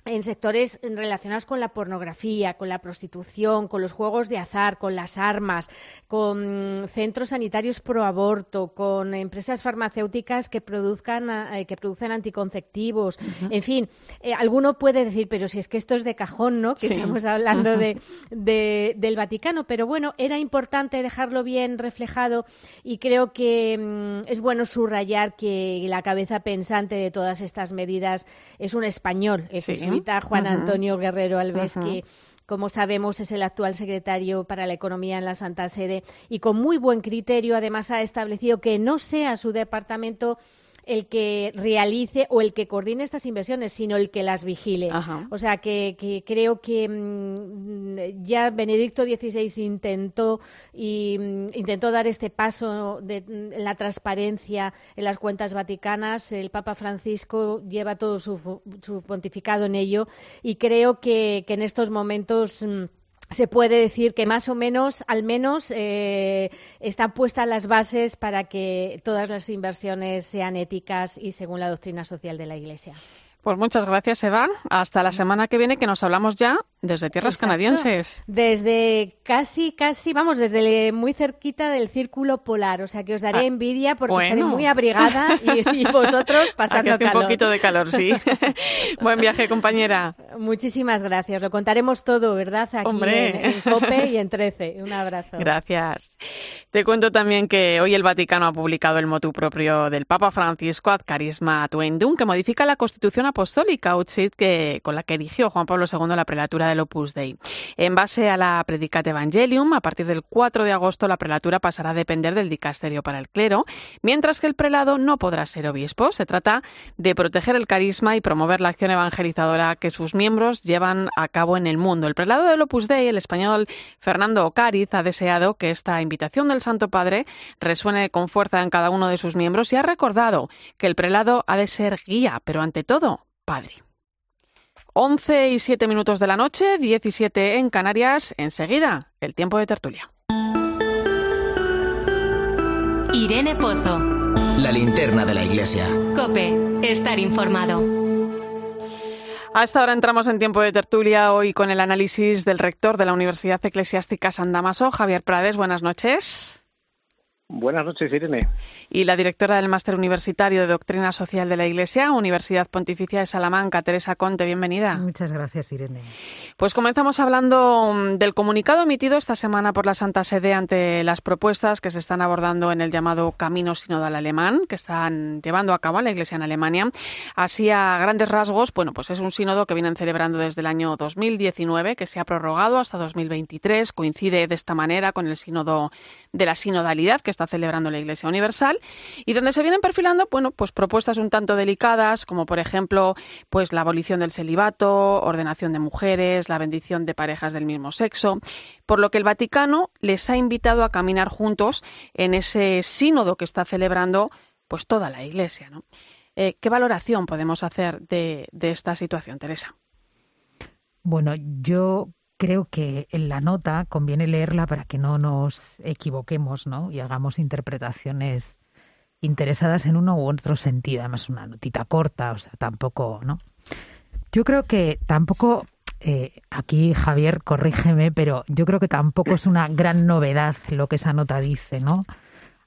en sectores relacionados con la pornografía, con la prostitución, con los juegos de azar, con las armas, con centros sanitarios pro aborto, con empresas farmacéuticas que produzcan eh, que producen anticonceptivos, en fin, eh, alguno puede decir, pero si es que esto es de cajón, ¿no? Que estamos hablando de, del Vaticano, pero bueno, era importante dejarlo bien reflejado y creo que mm, es bueno subrayar que la cabeza pensante de todas estas medidas es un español, Juan Antonio Guerrero Alves, que como sabemos, es el actual secretario para la Economía en la Santa Sede y con muy buen criterio, además, ha establecido que no sea su departamento el que realice o el que coordine estas inversiones, sino el que las vigile. O sea, que, creo que mm, ya Benedicto XVI intentó y mm, intentó dar este paso de, en la transparencia en las cuentas vaticanas. El Papa Francisco lleva todo su, pontificado en ello y creo que, en estos momentos mm, se puede decir que más o menos, al menos, eh, están puestas las bases para que todas las inversiones sean éticas y según la doctrina social de la Iglesia. Pues muchas gracias, Eva. Hasta la semana que viene, que nos hablamos ya desde tierras canadienses. Desde casi, casi, vamos, desde muy cerquita del círculo polar. O sea que os daré ah, envidia porque estaré muy abrigada y, vosotros pasando hace un poquito de calor, sí. Buen viaje, compañera. Muchísimas gracias. Lo contaremos todo, ¿verdad? Aquí Hombre. En, COPE y en 13. Un abrazo. Gracias. Te cuento también que hoy el Vaticano ha publicado el motu propio del Papa Francisco ad Carisma Tuendum, que modifica la Constitución apostólica, que, con la que erigió Juan Pablo II la prelatura del Opus Dei. En base a la Predicate Evangelium, a partir del 4 de agosto la prelatura pasará a depender del dicasterio para el clero, mientras que el prelado no podrá ser obispo. Se trata de proteger el carisma y promover la acción evangelizadora que sus miembros llevan a cabo en el mundo. El prelado del Opus Dei, el español Fernando Ocariz, ha deseado que esta invitación del Santo Padre resuene con fuerza en cada uno de sus miembros y ha recordado que el prelado ha de ser guía, pero ante todo, padre. 11 y 7 minutos de la noche, 17 en Canarias. Enseguida, el tiempo de tertulia. Irene Pozo. La linterna de la iglesia. Cope, estar informado. Hasta ahora entramos en tiempo de tertulia hoy con el análisis del rector de la Universidad Eclesiástica San Damaso, Javier Prades. Buenas noches. Buenas noches, Irene. Y la directora del Máster Universitario de Doctrina Social de la Iglesia, Universidad Pontificia de Salamanca, Teresa Conte, bienvenida. Muchas gracias, Irene. Pues comenzamos hablando mm, del comunicado emitido esta semana por la Santa Sede ante las propuestas que se están abordando en el llamado Camino Sinodal Alemán, que están llevando a cabo en la Iglesia en Alemania. Así, a grandes rasgos, bueno, pues es un sínodo que vienen celebrando desde el año 2019, que se ha prorrogado hasta 2023. Coincide de esta manera con el sínodo de la sinodalidad que está celebrando la Iglesia Universal y donde se vienen perfilando, bueno, pues propuestas un tanto delicadas, como por ejemplo, pues la abolición del celibato, ordenación de mujeres, la bendición de parejas del mismo sexo, por lo que el Vaticano les ha invitado a caminar juntos en ese sínodo que está celebrando pues toda la Iglesia, ¿no? Eh, ¿Qué valoración podemos hacer de, de esta situación, Teresa? Bueno, yo creo que en la nota conviene leerla para que no nos equivoquemos ¿no? y hagamos interpretaciones interesadas en uno u otro sentido. Además, una notita corta, o sea, tampoco, ¿no? Yo creo que tampoco, eh, aquí Javier, corrígeme, pero yo creo que tampoco es una gran novedad lo que esa nota dice, ¿no?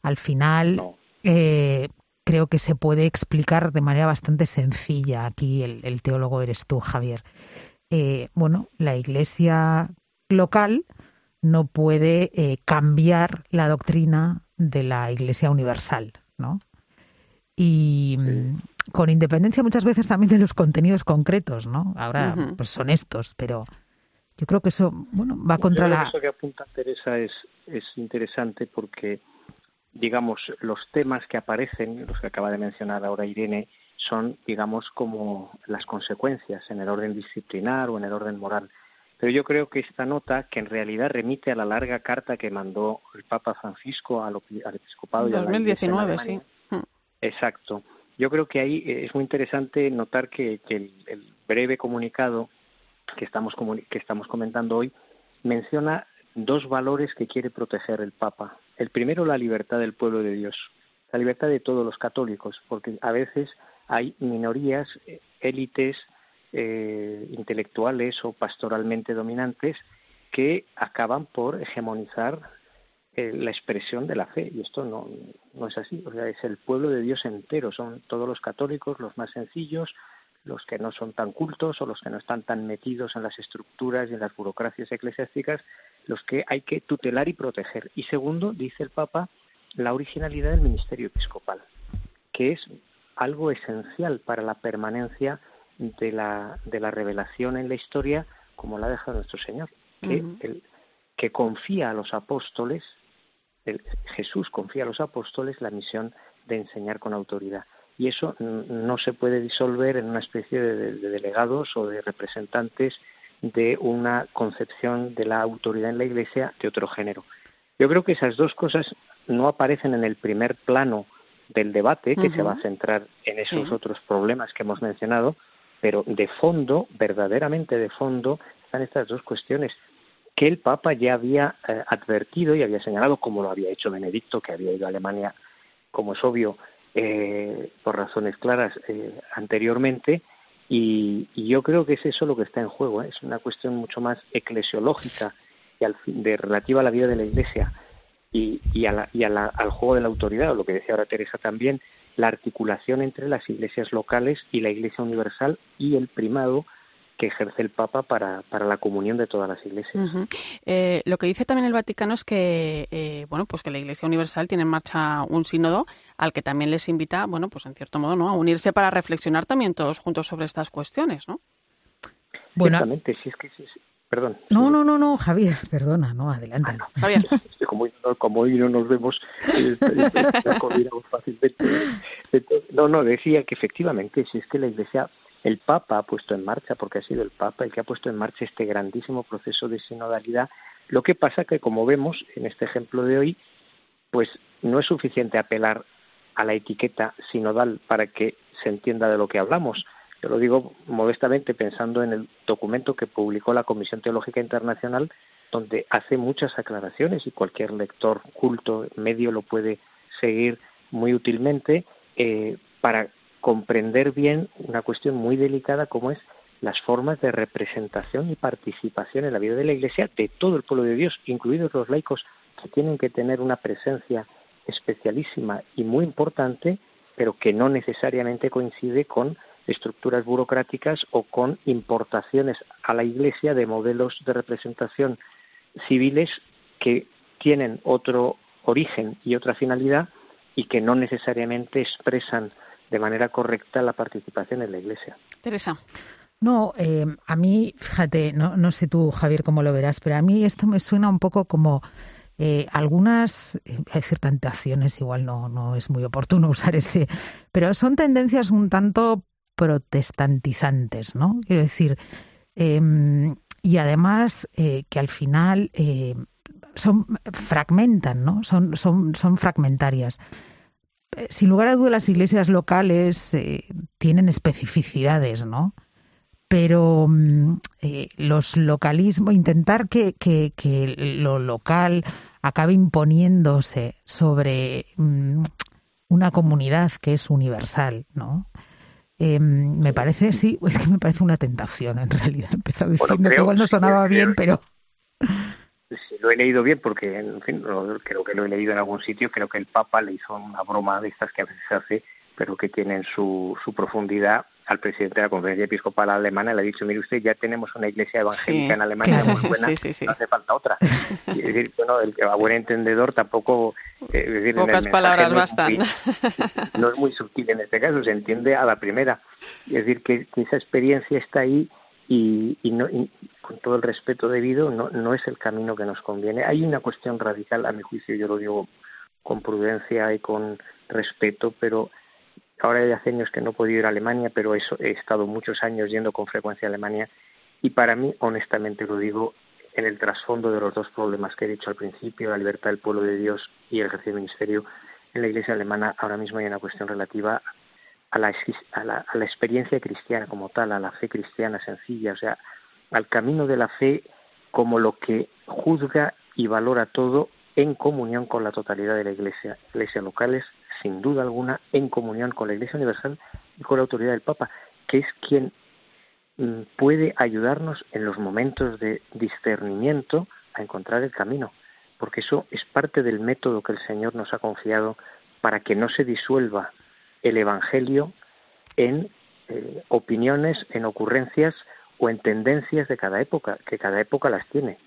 Al final, eh, creo que se puede explicar de manera bastante sencilla. Aquí el, teólogo eres tú, Javier. Eh, bueno, la Iglesia local no puede cambiar la doctrina de la Iglesia universal, ¿no? Y mm, con independencia muchas veces también de los contenidos concretos, ¿no? Ahora pues son estos, pero yo creo que eso, bueno, va contra la... Eso que apunta Teresa es, es interesante porque, digamos, los temas que aparecen, los que acaba de mencionar ahora Irene, son, digamos, como las consecuencias en el orden disciplinar o en el orden moral. Pero yo creo que esta nota, que en realidad remite a la larga carta que mandó el Papa Francisco al, episcopado y 2019, sí. Exacto. Yo creo que ahí eh, es muy interesante notar que, el, breve comunicado que estamos, que estamos comentando hoy menciona dos valores que quiere proteger el Papa. El primero, la libertad del pueblo de Dios, la libertad de todos los católicos, porque a veces hay minorías, eh, élites eh, intelectuales o pastoralmente dominantes que acaban por hegemonizar eh, la expresión de la fe. Y esto no, no es así, o sea, es el pueblo de Dios entero, son todos los católicos, los más sencillos, los que no son tan cultos o los que no están tan metidos en las estructuras y en las burocracias eclesiásticas, los que hay que tutelar y proteger. Y segundo, dice el Papa, la originalidad del ministerio episcopal, que es algo esencial para la permanencia de la, de la revelación en la historia como la deja nuestro Señor, que, el, que confía a los apóstoles Jesús confía a los apóstoles la misión de enseñar con autoridad. Y eso no se puede disolver en una especie de, delegados o de representantes de una concepción de la autoridad en la Iglesia de otro género. Yo creo que esas dos cosas no aparecen en el primer plano del debate, que se va a centrar en esos otros problemas que hemos mencionado, pero de fondo, verdaderamente de fondo, están estas dos cuestiones que el Papa ya había eh, advertido y había señalado, como lo había hecho Benedicto, que había ido a Alemania, como es obvio, eh, por razones claras eh, anteriormente, y, yo creo que es eso lo que está en juego, es una cuestión mucho más eclesiológica y al, de relativa a la vida de la Iglesia y, y, a y al juego de la autoridad, o lo que decía ahora Teresa también, la articulación entre las iglesias locales y la Iglesia universal y el primado que ejerce el Papa para, para la comunión de todas las iglesias. Eh, lo que dice también el Vaticano es que eh, bueno pues que la Iglesia Universal tiene en marcha un sínodo al que también les invita bueno pues en cierto modo no a unirse para reflexionar también todos juntos sobre estas cuestiones, ¿no? Bueno, si es que Perdón. No, no, no, no, Javier, perdona, no, adelante. Javier. como, como, hoy no nos vemos, eh, fácilmente. no, no, decía que efectivamente, si es que la Iglesia el Papa ha puesto en marcha, porque ha sido el Papa el que ha puesto en marcha este grandísimo proceso de sinodalidad. Lo que pasa que, como vemos en este ejemplo de hoy, pues no es suficiente apelar a la etiqueta sinodal para que se entienda de lo que hablamos. Yo lo digo modestamente pensando en el documento que publicó la Comisión Teológica Internacional, donde hace muchas aclaraciones y cualquier lector culto medio lo puede seguir muy útilmente eh, para comprender bien una cuestión muy delicada como es las formas de representación y participación en la vida de la Iglesia de todo el pueblo de Dios, incluidos los laicos, que tienen que tener una presencia especialísima y muy importante, pero que no necesariamente coincide con estructuras burocráticas o con importaciones a la Iglesia de modelos de representación civiles que tienen otro origen y otra finalidad y que no necesariamente expresan de manera correcta la participación en la Iglesia. Teresa. No, eh, a mí, fíjate, no, no sé tú, Javier, cómo lo verás, pero a mí esto me suena un poco como eh, algunas, eh, decir tentaciones, igual no, no es muy oportuno usar ese, pero son tendencias un tanto protestantizantes, ¿no? Quiero decir, em, y además eh, que al final son fragmentan, ¿no? Son, son, son fragmentarias. Eh, sin lugar a dudas las iglesias locales eh, tienen especificidades, ¿no? Pero mm, eh, los localismos, intentar que, lo local acabe imponiéndose sobre mm, una comunidad que es universal, ¿no? Em, me parece, sí, es que me parece una tentación en realidad. Empezó diciendo que igual no sonaba bien, pero... Si lo he leído bien, porque en fin, creo que lo he leído en algún sitio, creo que el Papa le hizo una broma de estas que a veces se hace, pero que tienen su, su profundidad al presidente de la Conferencia Episcopal Alemana le ha dicho, mire usted, ya tenemos una iglesia evangélica en Alemania muy buena, no hace falta otra. es decir, bueno, el que va buen entendedor tampoco... Eh, Pocas palabras bastan. no es muy sutil en este caso, se entiende a la primera. Es decir, que, esa experiencia está ahí y, y, no, con todo el respeto debido, no, no es el camino que nos conviene. Hay una cuestión radical, a mi juicio, yo lo digo con prudencia y con respeto, pero Ahora hay hace años que no he podido ir a Alemania, pero he, he estado muchos años yendo con frecuencia a Alemania. Y para mí, honestamente lo digo, en el trasfondo de los dos problemas que he dicho al principio, la libertad del pueblo de Dios y el ejercicio del ministerio, en la Iglesia alemana ahora mismo hay una cuestión relativa a la, a la, a la experiencia cristiana como tal, a la fe cristiana sencilla, o sea, al camino de la fe como lo que juzga y valora todo en comunión con la totalidad de la Iglesia, iglesias locales, sin duda alguna, en comunión con la Iglesia Universal y con la autoridad del Papa, que es quien mm, puede ayudarnos en los momentos de discernimiento a encontrar el camino, porque eso es parte del método que el Señor nos ha confiado para que no se disuelva el Evangelio en eh, opiniones, en ocurrencias o en tendencias de cada época, que cada época las tiene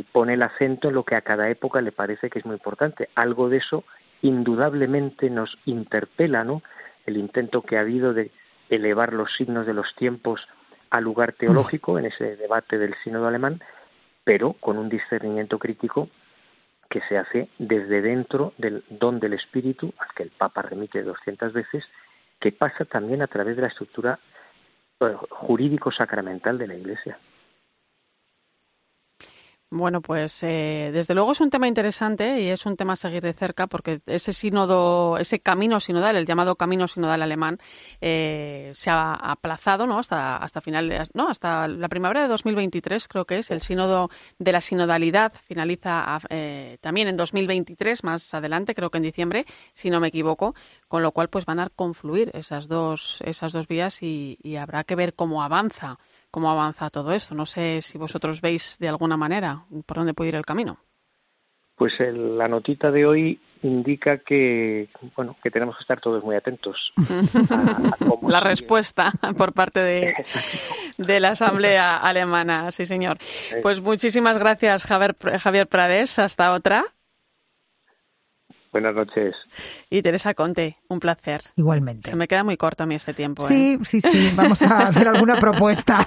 y pone el acento en lo que a cada época le parece que es muy importante. Algo de eso indudablemente nos interpela, ¿no? El intento que ha habido de elevar los signos de los tiempos al lugar teológico en ese debate del sínodo alemán, pero con un discernimiento crítico que se hace desde dentro del don del espíritu, al que el Papa remite 200 veces, que pasa también a través de la estructura eh, jurídico-sacramental de la Iglesia. Bueno, pues eh, desde luego es un tema interesante y es un tema a seguir de cerca porque ese sínodo, ese camino sinodal, el llamado camino sinodal alemán, eh, se ha aplazado, ¿no? Hasta hasta final, no, hasta la primavera de 2023 creo que es el sínodo de la sinodalidad finaliza eh, también en 2023 más adelante, creo que en diciembre, si no me equivoco, con lo cual pues van a confluir esas dos esas dos vías y, y habrá que ver cómo avanza cómo avanza todo esto. No sé si vosotros veis de alguna manera por dónde puede ir el camino. Pues la notita de hoy indica que bueno que tenemos que estar todos muy atentos. la respuesta por parte de, de, la Asamblea Alemana, sí señor. Pues muchísimas gracias Javier, Javier Prades. Hasta otra. Buenas noches. Y Teresa Conte, un placer. Igualmente. Se me queda muy corto a mí este tiempo. Sí, ¿eh? sí, sí. Vamos a hacer alguna propuesta.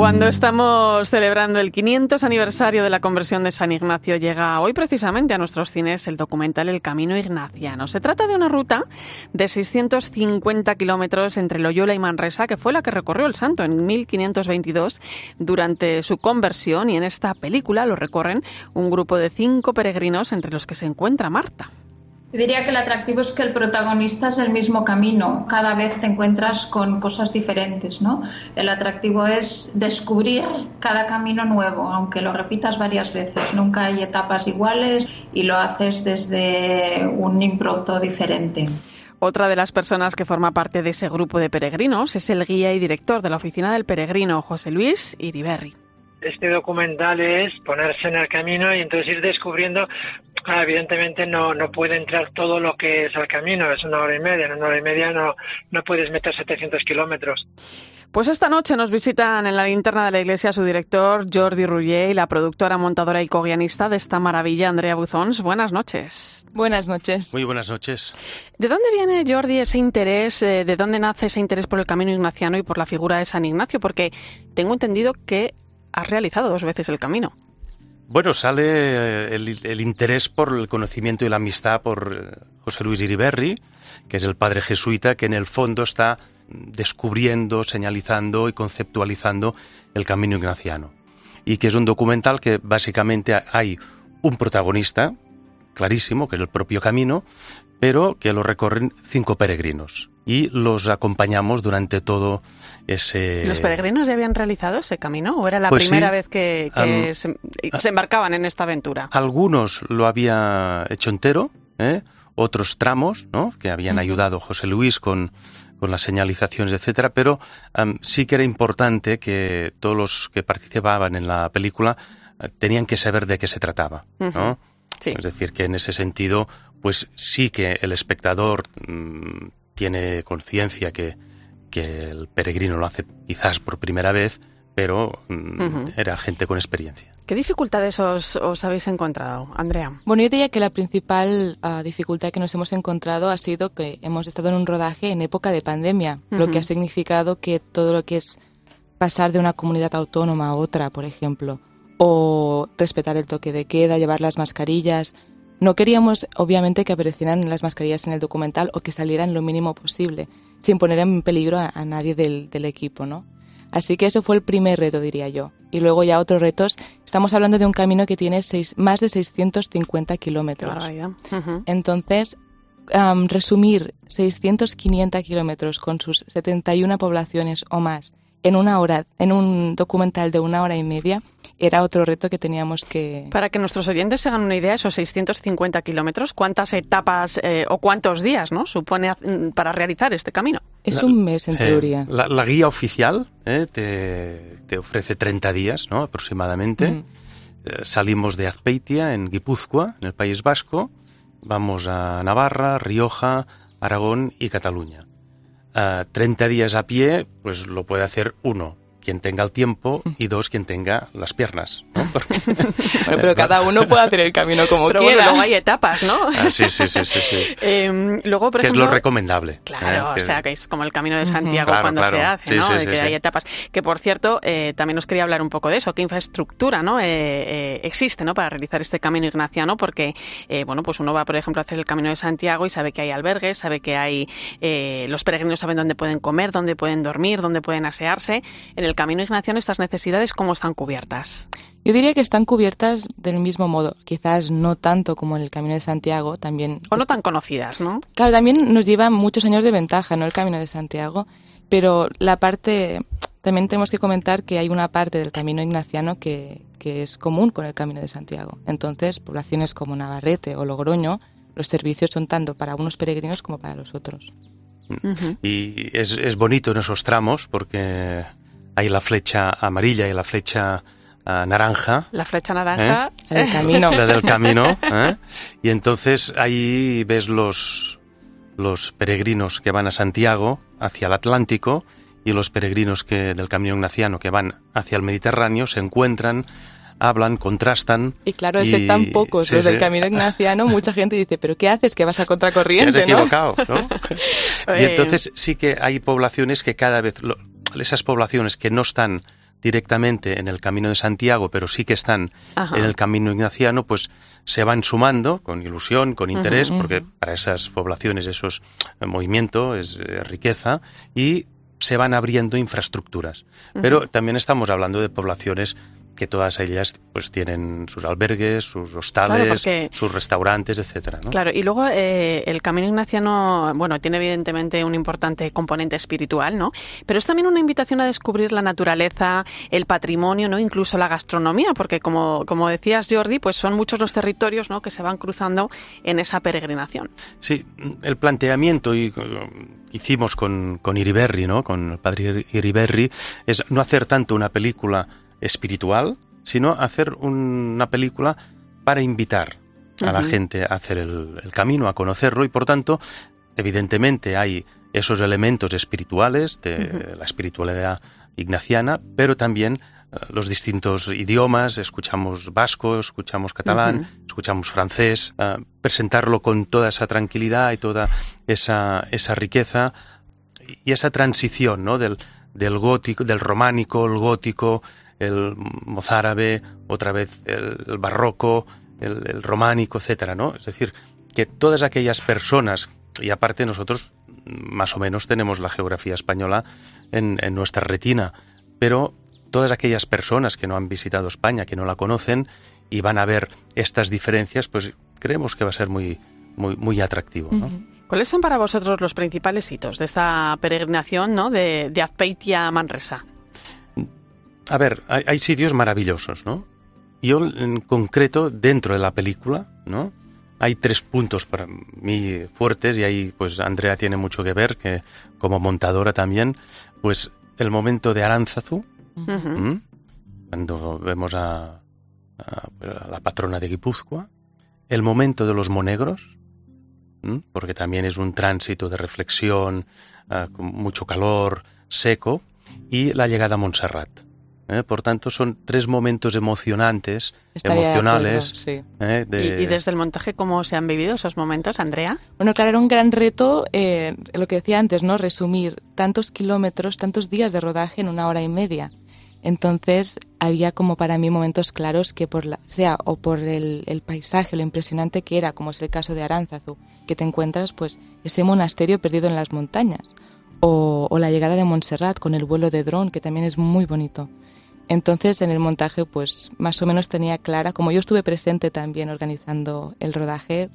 Cuando estamos celebrando el 500 aniversario de la conversión de San Ignacio, llega hoy precisamente a nuestros cines el documental El Camino Ignaciano. Se trata de una ruta de 650 kilómetros entre Loyola y Manresa, que fue la que recorrió el santo en 1522 durante su conversión, y en esta película lo recorren un grupo de cinco peregrinos, entre los que se encuentra Marta. Diría que el atractivo es que el protagonista es el mismo camino, cada vez te encuentras con cosas diferentes, ¿no? El atractivo es descubrir cada camino nuevo, aunque lo repitas varias veces, nunca hay etapas iguales y lo haces desde un impronto diferente. Otra de las personas que forma parte de ese grupo de peregrinos es el guía y director de la Oficina del Peregrino, José Luis Iriberri este documental es ponerse en el camino y entonces ir descubriendo, ah, evidentemente no, no puede entrar todo lo que es el camino, es una hora y media, en una hora y media no, no puedes meter 700 kilómetros. Pues esta noche nos visitan en la linterna de la iglesia su director Jordi Rullet y la productora, montadora y coguianista de esta maravilla, Andrea Buzons. Buenas noches. Buenas noches. Muy buenas noches. ¿De dónde viene, Jordi, ese interés, eh, de dónde nace ese interés por el camino ignaciano y por la figura de San Ignacio? Porque tengo entendido que has realizado dos veces el camino. Bueno, sale eh, el, interés por el conocimiento y la amistad por eh, José Luis Iriberri, que es el padre jesuita que en el fondo está descubriendo, señalizando y conceptualizando el camino ignaciano. Y que es un documental que básicamente hay un protagonista, clarísimo, que es el propio camino, pero que lo recorren cinco peregrinos y los acompañamos durante todo ese... ¿Los peregrinos ya habían realizado ese camino o era la Pues primera sí. vez que, que se, se embarcaban en esta aventura? Algunos lo había hecho entero, ¿eh? otros tramos, ¿no? que habían ayudado José Luis con, con las señalizaciones, etcétera, pero sí que era importante que todos los que participaban en la película eh, tenían que saber de qué se trataba, ¿no? Sí. Es decir, que en ese sentido, pues sí que el espectador mm, tiene conciencia que, que el peregrino lo hace quizás por primera vez, pero mm, era gente con experiencia. ¿Qué dificultades os, os habéis encontrado, Andrea? Bueno, yo diría que la principal ah, dificultad que nos hemos encontrado ha sido que hemos estado en un rodaje en época de pandemia, lo que ha significado que todo lo que es pasar de una comunidad autónoma a otra, por ejemplo, o respetar el toque de queda, llevar las mascarillas. No queríamos, obviamente, que aparecieran las mascarillas en el documental o que salieran lo mínimo posible, sin poner en peligro a, a nadie del, del equipo, ¿no? Así que eso fue el primer reto, diría yo. Y luego ya otros retos. Estamos hablando de un camino que tiene seis, más de 650 kilómetros. Ujú. Entonces, am, resumir 600-500 kilómetros con sus 71 poblaciones o más en una hora, en un documental de una hora y media, era otro reto que teníamos que... Para que nuestros oyentes se hagan una idea, esos 650 kilómetros, ¿cuántas etapas eh, o cuántos días ¿no? supone mm, para realizar este camino? Es un mes, en Eh, teoría. La, la guía oficial eh, te, te ofrece 30 días ¿no? aproximadamente. Mm. Eh, salimos de Azpeitia, en Guipúzcoa, en el País Vasco. Vamos a Navarra, Rioja, Aragón y Cataluña. Ah, 30 días a pie, pues lo puede hacer uno, quien tenga el tiempo, y dos, quien tenga las piernas. ¿no? Porque- Bueno, pero cada uno puede hacer el camino como Pero bueno, quiera. luego hay etapas, ¿no? Ah, sí, sí, sí, sí, sí. Em, luego, por que ejemplo, es lo recomendable. Claro, eh, que- o sea, que es como el Camino de. Santiago Claro, cuando claro. se hace, Sí, ¿no? sí, De sí, que sí. hay etapas. Que, por cierto, eh, también os quería hablar un poco de eso. ¿Qué infraestructura no Eh, eh, existe no para realizar este Camino Ignaciano? Porque, eh, bueno, pues uno va, por ejemplo, a hacer el Camino de Santiago y sabe que hay albergues, sabe que hay... eh, los peregrinos saben dónde pueden comer, dónde pueden dormir, dónde pueden asearse. En el Camino Ignaciano, estas necesidades, ¿cómo están cubiertas? Yo diría que están cubiertas del mismo modo, quizás no tanto como en el Camino de Santiago, también... O no tan conocidas, ¿no? Claro, también nos lleva muchos años de ventaja, ¿no? El Camino de Santiago, pero la parte... También tenemos que comentar que hay una parte del Camino Ignaciano que, que es común con el Camino de Santiago. Entonces, poblaciones como Navarrete o Logroño, los servicios son tanto para unos peregrinos como para los otros. Y es, es bonito en esos tramos porque hay la flecha amarilla y la flecha ah, naranja. La flecha naranja. ¿eh? Del camino. La del camino. ¿eh? Y entonces ahí ves los, los peregrinos que van a Santiago, hacia el Atlántico, y los peregrinos que del camino ignaciano que van hacia el Mediterráneo se encuentran, hablan, contrastan. Y claro, al ser tan pocos sí, los del. Camino Ignaciano, mucha gente dice, ¿pero qué haces? Que vas a Te has contracorriente, ¿no? equivocado, ¿no? y Eh, entonces sí que hay poblaciones que cada vez, lo- esas poblaciones que no están directamente en el camino de Santiago, pero sí que están Ajá. en el camino ignaciano, pues se van sumando con ilusión, con interés, porque para esas poblaciones eso es eh, movimiento, es eh, riqueza, y se van abriendo infraestructuras. Pero también estamos hablando de poblaciones que todas ellas pues tienen sus albergues, sus hostales, Claro, porque- sus restaurantes, etcétera, ¿no? Claro, y luego eh, el camino ignaciano, bueno, tiene evidentemente un importante componente espiritual, ¿no? Pero es también una invitación a descubrir la naturaleza, el patrimonio, ¿no? Incluso la gastronomía, porque como, como decías, Jordi, pues son muchos los territorios, ¿no? Que se van cruzando en esa peregrinación. Sí, el planteamiento y, que hicimos con, con Iriberri, ¿no? Con el padre Iriberri, es no hacer tanto una película espiritual, sino hacer una película para invitar a la gente a hacer el, el camino, a conocerlo, y por tanto, evidentemente hay esos elementos espirituales de la espiritualidad ignaciana, pero también eh, los distintos idiomas, escuchamos vasco, escuchamos catalán, escuchamos francés, eh, presentarlo con toda esa tranquilidad y toda esa, esa riqueza y esa transición ¿no? del, del gótico, del románico, el gótico, el mozárabe, otra vez el, barroco, el, románico, etcétera, ¿no? Es decir, que todas aquellas personas, y aparte nosotros más o menos tenemos la geografía española en, en nuestra retina, pero todas aquellas personas que no han visitado España, que no la conocen y van a ver estas diferencias, pues creemos que va a ser muy, muy, muy atractivo. ¿Cuáles son para vosotros los principales hitos de esta peregrinación ¿no? de, de Azpeitia a Manresa? A ver, hay, hay, sitios maravillosos, ¿no? Yo, en concreto, dentro de la película, ¿no? Hay tres puntos para mí fuertes y ahí, pues, Andrea tiene mucho que ver, que como montadora también, pues, el momento de Aránzazu, uh -huh. cuando vemos a, a, la patrona de Guipúzcoa, el momento de los monegros, ¿m? porque también es un tránsito de reflexión, uh, con mucho calor, seco, y la llegada a Montserrat. ¿Eh? Por tanto, son tres momentos emocionantes, Estaría emocionales. De acuerdo, sí. ¿eh? de... ¿Y, ¿Y, desde el montaje cómo se han vivido esos momentos, Andrea? Bueno, claro, era un gran reto, eh, lo que decía antes, ¿no? Resumir tantos kilómetros, tantos días de rodaje en una hora y media. Entonces, había como para mí momentos claros que por la, sea o por el, el, paisaje, lo impresionante que era, como es el caso de Aránzazu, que te encuentras pues ese monasterio perdido en las montañas, o, o la llegada de Montserrat con el vuelo de dron, que también es muy bonito. Entonces, en el montaje, pues más o menos tenía clara, como yo estuve presente también organizando el rodaje,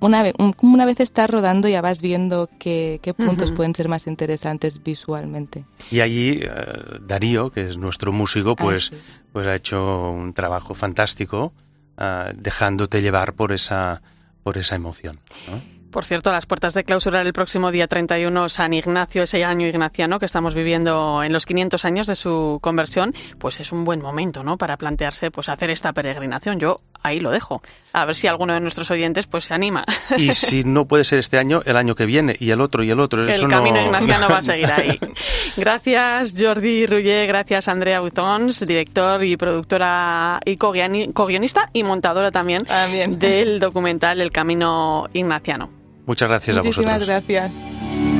una vez, una vez estás rodando ya vas viendo qué, qué puntos uh -huh. pueden ser más interesantes visualmente. Y allí uh, Darío, que es nuestro músico, pues, ah, sí. pues ha hecho un trabajo fantástico, uh, dejándote llevar por esa, por esa emoción. ¿no? Por cierto, las puertas de clausurar el próximo día 31 San Ignacio, ese año ignaciano que estamos viviendo en los 500 años de su conversión, pues es un buen momento, ¿no? Para plantearse, pues hacer esta peregrinación. Yo ahí lo dejo. A ver si alguno de nuestros oyentes, pues se anima. Y si no puede ser este año, el año que viene y el otro y el otro. El Eso camino no... ignaciano va a seguir ahí. Gracias Jordi Ruller, gracias Andrea Butons, director y productora y co-guionista y montadora también, también del documental El Camino Ignaciano. Muchas gracias Muchísimas a vosotros. gracias.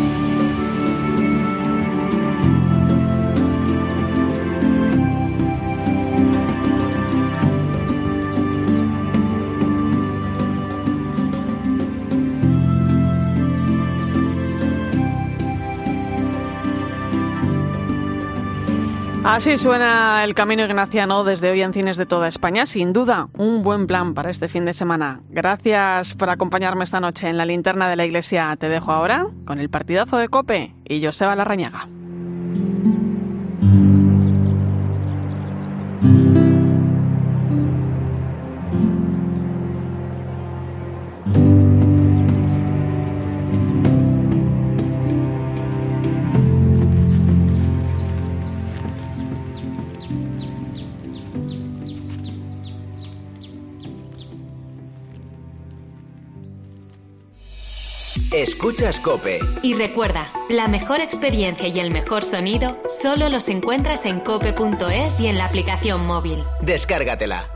Así suena el camino ignaciano desde hoy en cines de toda España. Sin duda, un buen plan para este fin de semana. Gracias por acompañarme esta noche en la linterna de la iglesia. Te dejo ahora con el partidazo de Cope y Joseba Larrañaga. Escuchas Cope. Y recuerda, la mejor experiencia y el mejor sonido solo los encuentras en cope.es y en la aplicación móvil. Descárgatela.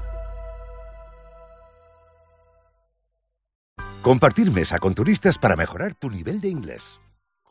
Compartir mesa con turistas para mejorar tu nivel de inglés.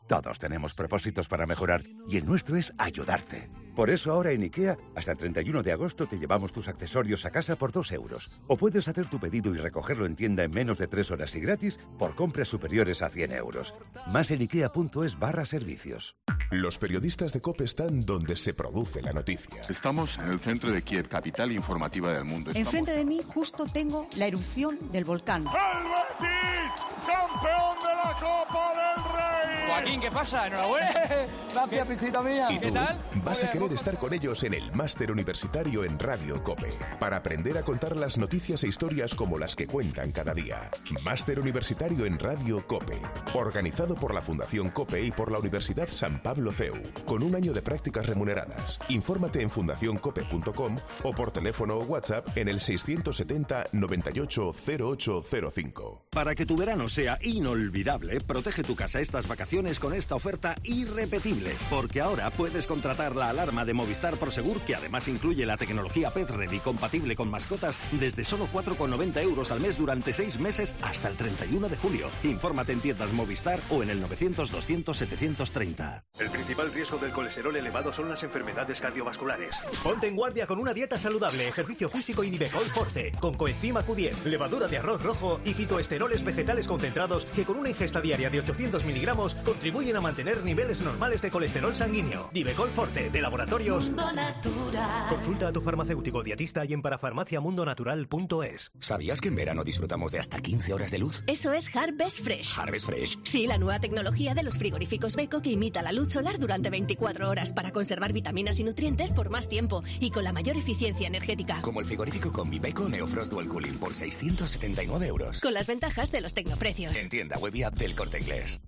Todos tenemos propósitos para mejorar y el nuestro es ayudarte. Por eso ahora en IKEA, hasta el 31 de agosto te llevamos tus accesorios a casa por 2 euros. O puedes hacer tu pedido y recogerlo en tienda en menos de 3 horas y gratis por compras superiores a 100 euros. Más en ikea.es barra servicios. Los periodistas de COPE están donde se produce la noticia. Estamos en el centro de Kiev, capital informativa del mundo. Estamos... Enfrente de mí justo tengo la erupción del volcán. ¡El Betis! ¡Campeón de la Copa del Rey! Joaquín, ¿qué pasa? Enhorabuena. Gracias, pisita mía. ¿Y tú? ¿Qué tal? Vas a querer estar con ellos en el Máster Universitario en Radio COPE para aprender a contar las noticias e historias como las que cuentan cada día. Máster Universitario en Radio COPE, organizado por la Fundación COPE y por la Universidad San Pablo CEU, con un año de prácticas remuneradas. Infórmate en fundacioncope.com o por teléfono o WhatsApp en el 670 98 0805. Para que tu verano sea inolvidable, protege tu casa estas vacaciones con esta oferta irrepetible, porque ahora puedes contratar la alarma de Movistar Prosegur, que además incluye la tecnología Pet Ready compatible con mascotas, desde solo 4,90 euros al mes durante 6 meses hasta el 31 de julio. Infórmate en tiendas Movistar o en el 900-200-730. El principal riesgo del colesterol elevado son las enfermedades cardiovasculares. Ponte en guardia con una dieta saludable, ejercicio físico y Nivecol Forte, con coenzima Q10, levadura de arroz rojo y fitoesteroles vegetales concentrados que con una ingesta diaria de 800 miligramos contribuyen a mantener niveles normales de colesterol sanguíneo. Divecol Forte, de Laboratorios Mundo Natural. Consulta a tu farmacéutico dietista y en parafarmaciamundonatural.es. ¿Sabías que en verano disfrutamos de hasta 15 horas de luz? Eso es Harvest Fresh. Harvest Fresh. Sí, la nueva tecnología de los frigoríficos Beko que imita la luz solar durante 24 horas para conservar vitaminas y nutrientes por más tiempo y con la mayor eficiencia energética. Como el frigorífico con mi Beko Neofrost Dual Cooling por 679 euros. Con las ventajas de los tecnoprecios. En tienda web y app del Corte Inglés.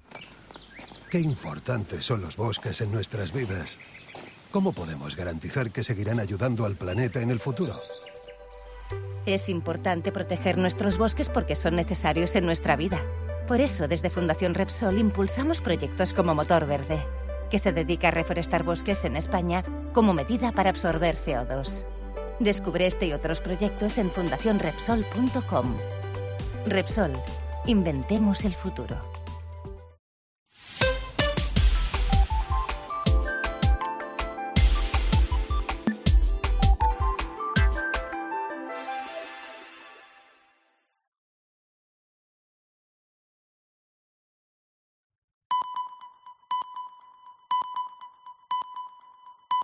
Qué importantes son los bosques en nuestras vidas. ¿Cómo podemos garantizar que seguirán ayudando al planeta en el futuro? Es importante proteger nuestros bosques porque son necesarios en nuestra vida. Por eso, desde Fundación Repsol impulsamos proyectos como Motor Verde, que se dedica a reforestar bosques en España como medida para absorber CO2. Descubre este y otros proyectos en fundacionrepsol.com. Repsol, inventemos el futuro.